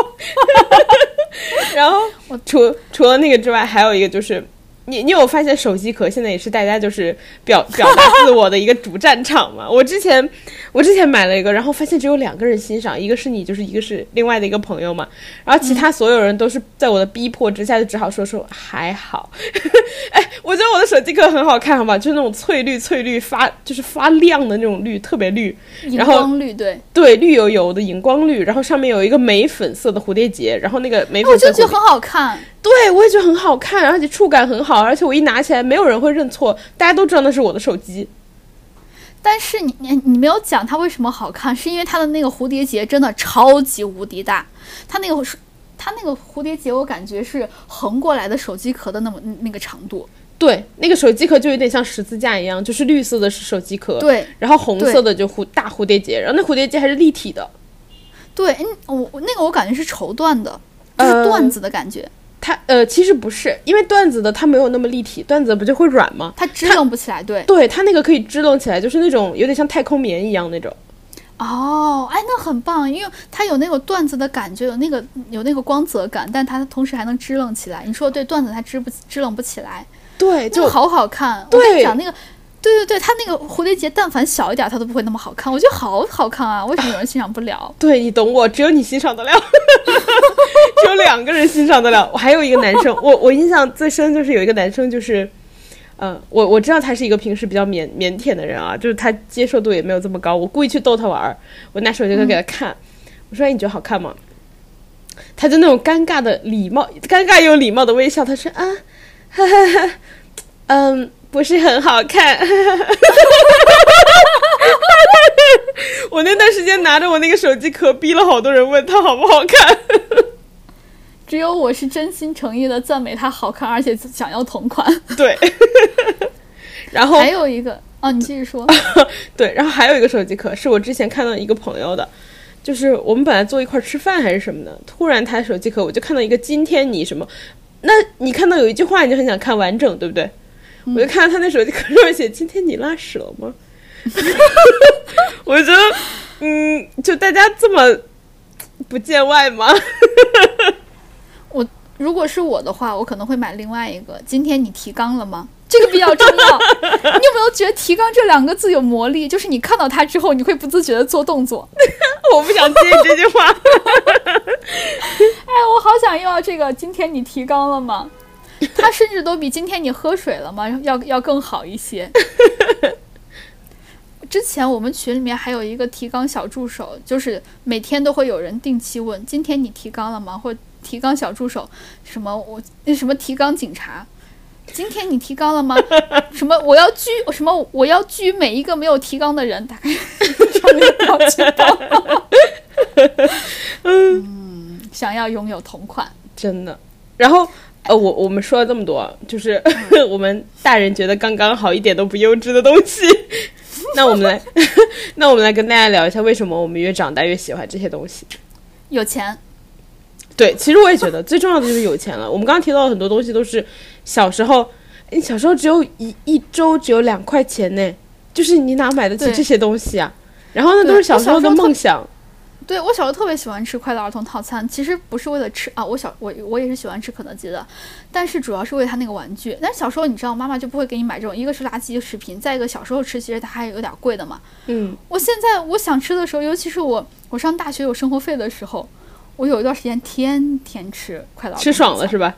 然后除除了那个之外，还有一个就是，你你有发现手机壳现在也是大家就是表表达自我的一个主战场吗？我之前我之前买了一个，然后发现只有两个人欣赏，一个是你，就是一个是另外的一个朋友嘛，然后其他所有人都是在我的逼迫之下，就只好说说还好。哎，我觉得我的手机壳很好看，好吧，就是那种翠绿翠绿发就是发亮的那种绿，特别绿，荧然后光绿，对，对，绿油油的荧光绿，然后上面有一个玫粉色的蝴蝶结，然后那个玫粉色蝴蝶就觉得很好看。对，我也觉得很好看，而且触感很好，而且我一拿起来，没有人会认错，大家都知道那是我的手机。但是你你你没有讲它为什么好看，是因为它的那个蝴蝶结真的超级无敌大，它那个是它那个蝴蝶结我感觉是横过来的手机壳的那么那个长度。对，那个手机壳就有点像十字架一样，就是绿色的是手机壳，对然后红色的就蝴大蝴蝶结，然后那蝴蝶结还是立体的。对，嗯，我我那个我感觉是绸缎的，就是呃缎子的感觉，它呃其实不是，因为缎子的它没有那么立体，缎子的不就会软吗？它支棱不起来。对，对，它那个可以支棱起来，就是那种有点像太空棉一样那种。哦，哎，那很棒，因为它有那个缎子的感觉，有那个有那个光泽感，但它同时还能支棱起来。你说对，缎子它支不支棱不起来，对，就那个好好看。对我跟你讲那个。对对对，它那个蝴蝶结，但凡小一点，他都不会那么好看。我觉得好好看啊！为什么有人欣赏不了？对你懂我，只有你欣赏得了，只有两个人欣赏得了。我还有一个男生，我我印象最深就是有一个男生，就是，呃，我我知道他是一个平时比较腼腼腆的人啊，就是他接受度也没有这么高。我故意去逗他玩儿，我拿手机给他看，我说：“哎，你觉得好看吗？”他就那种尴尬的礼貌，尴尬又礼貌的微笑，他说：“啊，哈哈哈，嗯，不是很好看。”我那段时间拿着我那个手机壳，逼了好多人问他好不好看。只有我是真心诚意的赞美它好看，而且想要同款。对，然后还有一个，哦，你继续说。对，然后还有一个手机壳是我之前看到一个朋友的，就是我们本来坐一块儿吃饭还是什么的，突然他的手机壳我就看到一个今天你什么，那你看到有一句话你就很想看完整，对不对？我就看到他那手机壳上面写今天你拉屎了吗？我觉得，嗯，就大家这么不见外吗？我如果是我的话，我可能会买另外一个。今天你提纲了吗？这个比较重要。你有没有觉得“提纲”这两个字有魔力？就是你看到它之后，你会不自觉的做动作。我不想接这句话。哎，我好想要这个。今天你提纲了吗？它甚至都比今天你喝水了吗要要更好一些。之前我们群里面还有一个提纲小助手，就是每天都会有人定期问：“今天你提纲了吗？”或提纲小助手，什么我那什么提纲警察，今天你提纲了吗？什么我要拘什么我要拘每一个没有提纲的人，打开上面表情包。嗯，想要拥有同款，真的。然后，呃，我我们说了这么多，就是 我们大人觉得刚刚好，一点都不幼稚的东西。那我们来，那我们来跟大家聊一下，为什么我们越长大越喜欢这些东西。有钱。对，其实我也觉得最重要的就是有钱了。我们刚刚提到的很多东西都是小时候，你小时候只有一一周只有两块钱呢，就是你哪买得起这些东西啊？然后那都是小时候的梦想。对我小时候特别喜欢吃快乐儿童套餐，其实不是为了吃啊，我小我我也是喜欢吃肯德基的，但是主要是为了它那个玩具。但是小时候你知道，妈妈就不会给你买这种，一个是垃圾食品，再一个小时候吃其实它还有点贵的嘛。嗯，我现在我想吃的时候，尤其是我我上大学有生活费的时候，我有一段时间天天吃快乐儿童吃爽了是吧？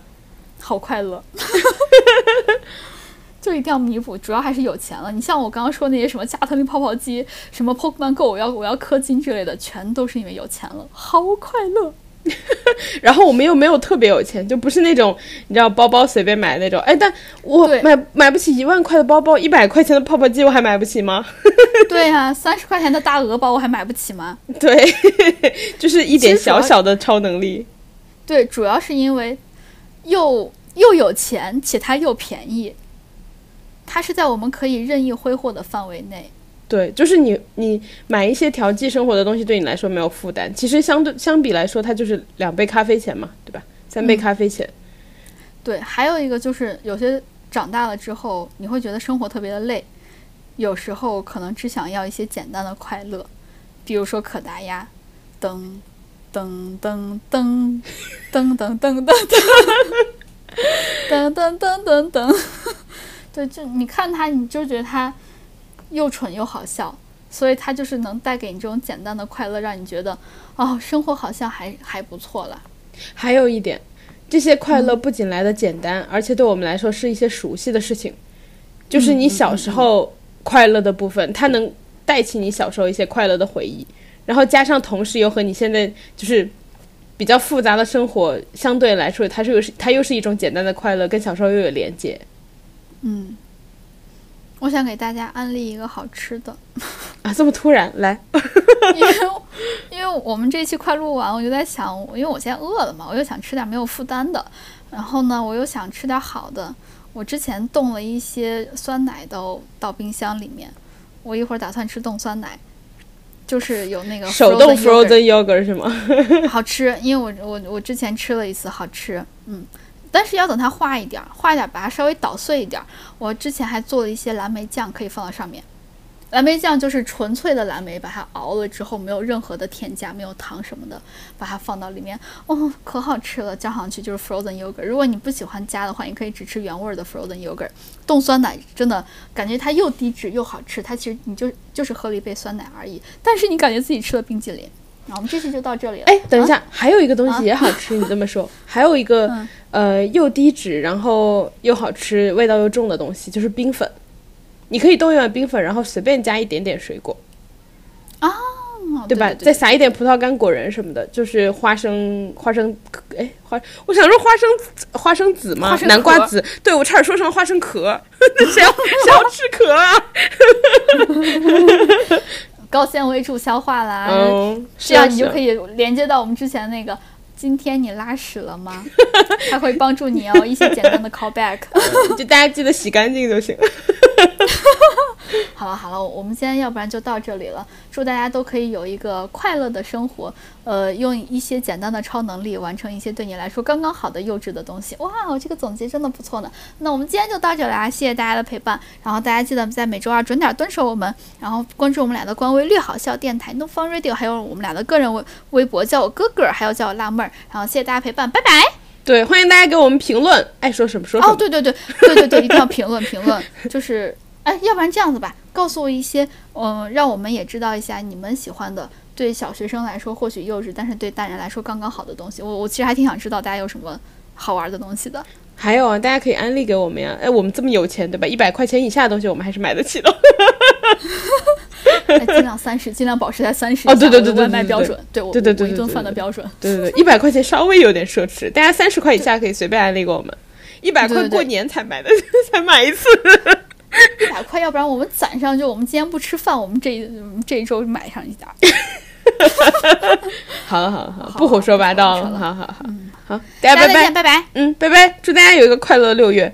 好快乐，就一定要弥补，主要还是有钱了。你像我刚刚说那些什么加特林泡泡机、什么 Pokemon Go，我要我要氪金之类的，全都是因为有钱了，好快乐。然后我们又没有特别有钱，就不是那种你知道包包随便买那种。哎，但我买买不起一万块的包包，一百块钱的泡泡机我还买不起吗？对呀、三十块钱的大鹅包我还买不起吗？对，就是一点小小的超能力。对，主要是因为又又有钱，且它又便宜，它是在我们可以任意挥霍的范围内。对，就是你你买一些调剂生活的东西，对你来说没有负担。其实相对相比来说，它就是两杯咖啡钱嘛，对吧？三杯嗯咖啡钱。对，还有一个就是有些长大了之后，你会觉得生活特别的累，有时候可能只想要一些简单的快乐，比如说可达鸭，噔噔噔噔噔噔噔噔噔，噔噔噔噔噔，对，就你看他，你就觉得他又蠢又好笑，所以他就是能带给你这种简单的快乐，让你觉得哦，生活好像还还不错了。还有一点，这些快乐不仅来的简单，而且对我们来说是一些熟悉的事情，就是你小时候快乐的部分，它能带起你小时候一些快乐的回忆，然后加上同时又和你现在就是比较复杂的生活相对来说，它是又是它又是一种简单的快乐，跟小时候又有连接。嗯，我想给大家安利一个好吃的。啊，这么突然来，因为因为我们这期快录完，我就在想，因为我现在饿了嘛，我又想吃点没有负担的，然后呢，我又想吃点好的。我之前冻了一些酸奶都到冰箱里面，我一会儿打算吃冻酸奶，就是有那个手动 frozen yogurt 是吗？好吃，因为我我我之前吃了一次，好吃，嗯，但是要等它化一点，化一点把它稍微捣碎一点。我之前还做了一些蓝莓酱，可以放到上面。蓝莓酱就是纯粹的蓝莓，把它熬了之后，没有任何的添加，没有糖什么的，把它放到里面，哦，可好吃了，加上去就是 frozen yogurt。如果你不喜欢加的话，你可以只吃原味的 frozen yogurt。冻酸奶真的感觉它又低脂又好吃，它其实你就就是喝了一杯酸奶而已，但是你感觉自己吃了冰激凌。那我们这期就到这里了。哎，等一下，还有一个东西也好吃，你这么说，还有一个呃又低脂然后又好吃、味道又重的东西，就是冰粉。你可以冻一碗冰粉，然后随便加一点点水果，啊，对吧？再撒一点葡萄干、果仁什么的，就是花生、花生，哎，花，我想说花生花生籽嘛？南瓜籽，对我差点说成了花生壳，谁要谁要吃壳啊？高纤维助消化啦，嗯，这样你就可以连接到我们之前那个。今天你拉屎了吗？它会帮助你哦，一些简单的 callback，就大家记得洗干净就行。好了好了，我们今天要不然就到这里了。祝大家都可以有一个快乐的生活，呃，用一些简单的超能力完成一些对你来说刚刚好的幼稚的东西。哇，我这个总结真的不错呢。那我们今天就到这里啦，谢谢大家的陪伴。然后大家记得在每周二准点蹲守我们，然后关注我们俩的官微“绿好笑电台 ”No Fun Radio，还有我们俩的个人微微博，叫我哥哥，还有叫我辣妹儿。然后谢谢大家陪伴，拜拜。对，欢迎大家给我们评论，爱说什么说什么。哦，对对对对对对，一定要评论评论，就是。哎，要不然这样子吧，告诉我一些，嗯，让我们也知道一下你们喜欢的，对小学生来说或许幼稚，但是对大人来说刚刚好的东西。我我其实还挺想知道大家有什么好玩的东西的。还有啊，大家可以安利给我们呀。哎，我们这么有钱，对吧？一百块钱以下的东西我们还是买得起的。尽量 三十，尽量保持在三十。哦，对对对对外卖标准，对我对对对一顿饭的标准。对对对，一百块钱稍微有点奢侈，大家三十块以下可以随便安利给我们。一百块过年才买的，才买一次。一百块，要不然我们攒上，就我们今天不吃饭，我们这这一周买上一点。好了好了好，不胡说八道了，好好好，嗯好，大家拜拜拜拜，嗯拜拜，祝大家有一个快乐六月。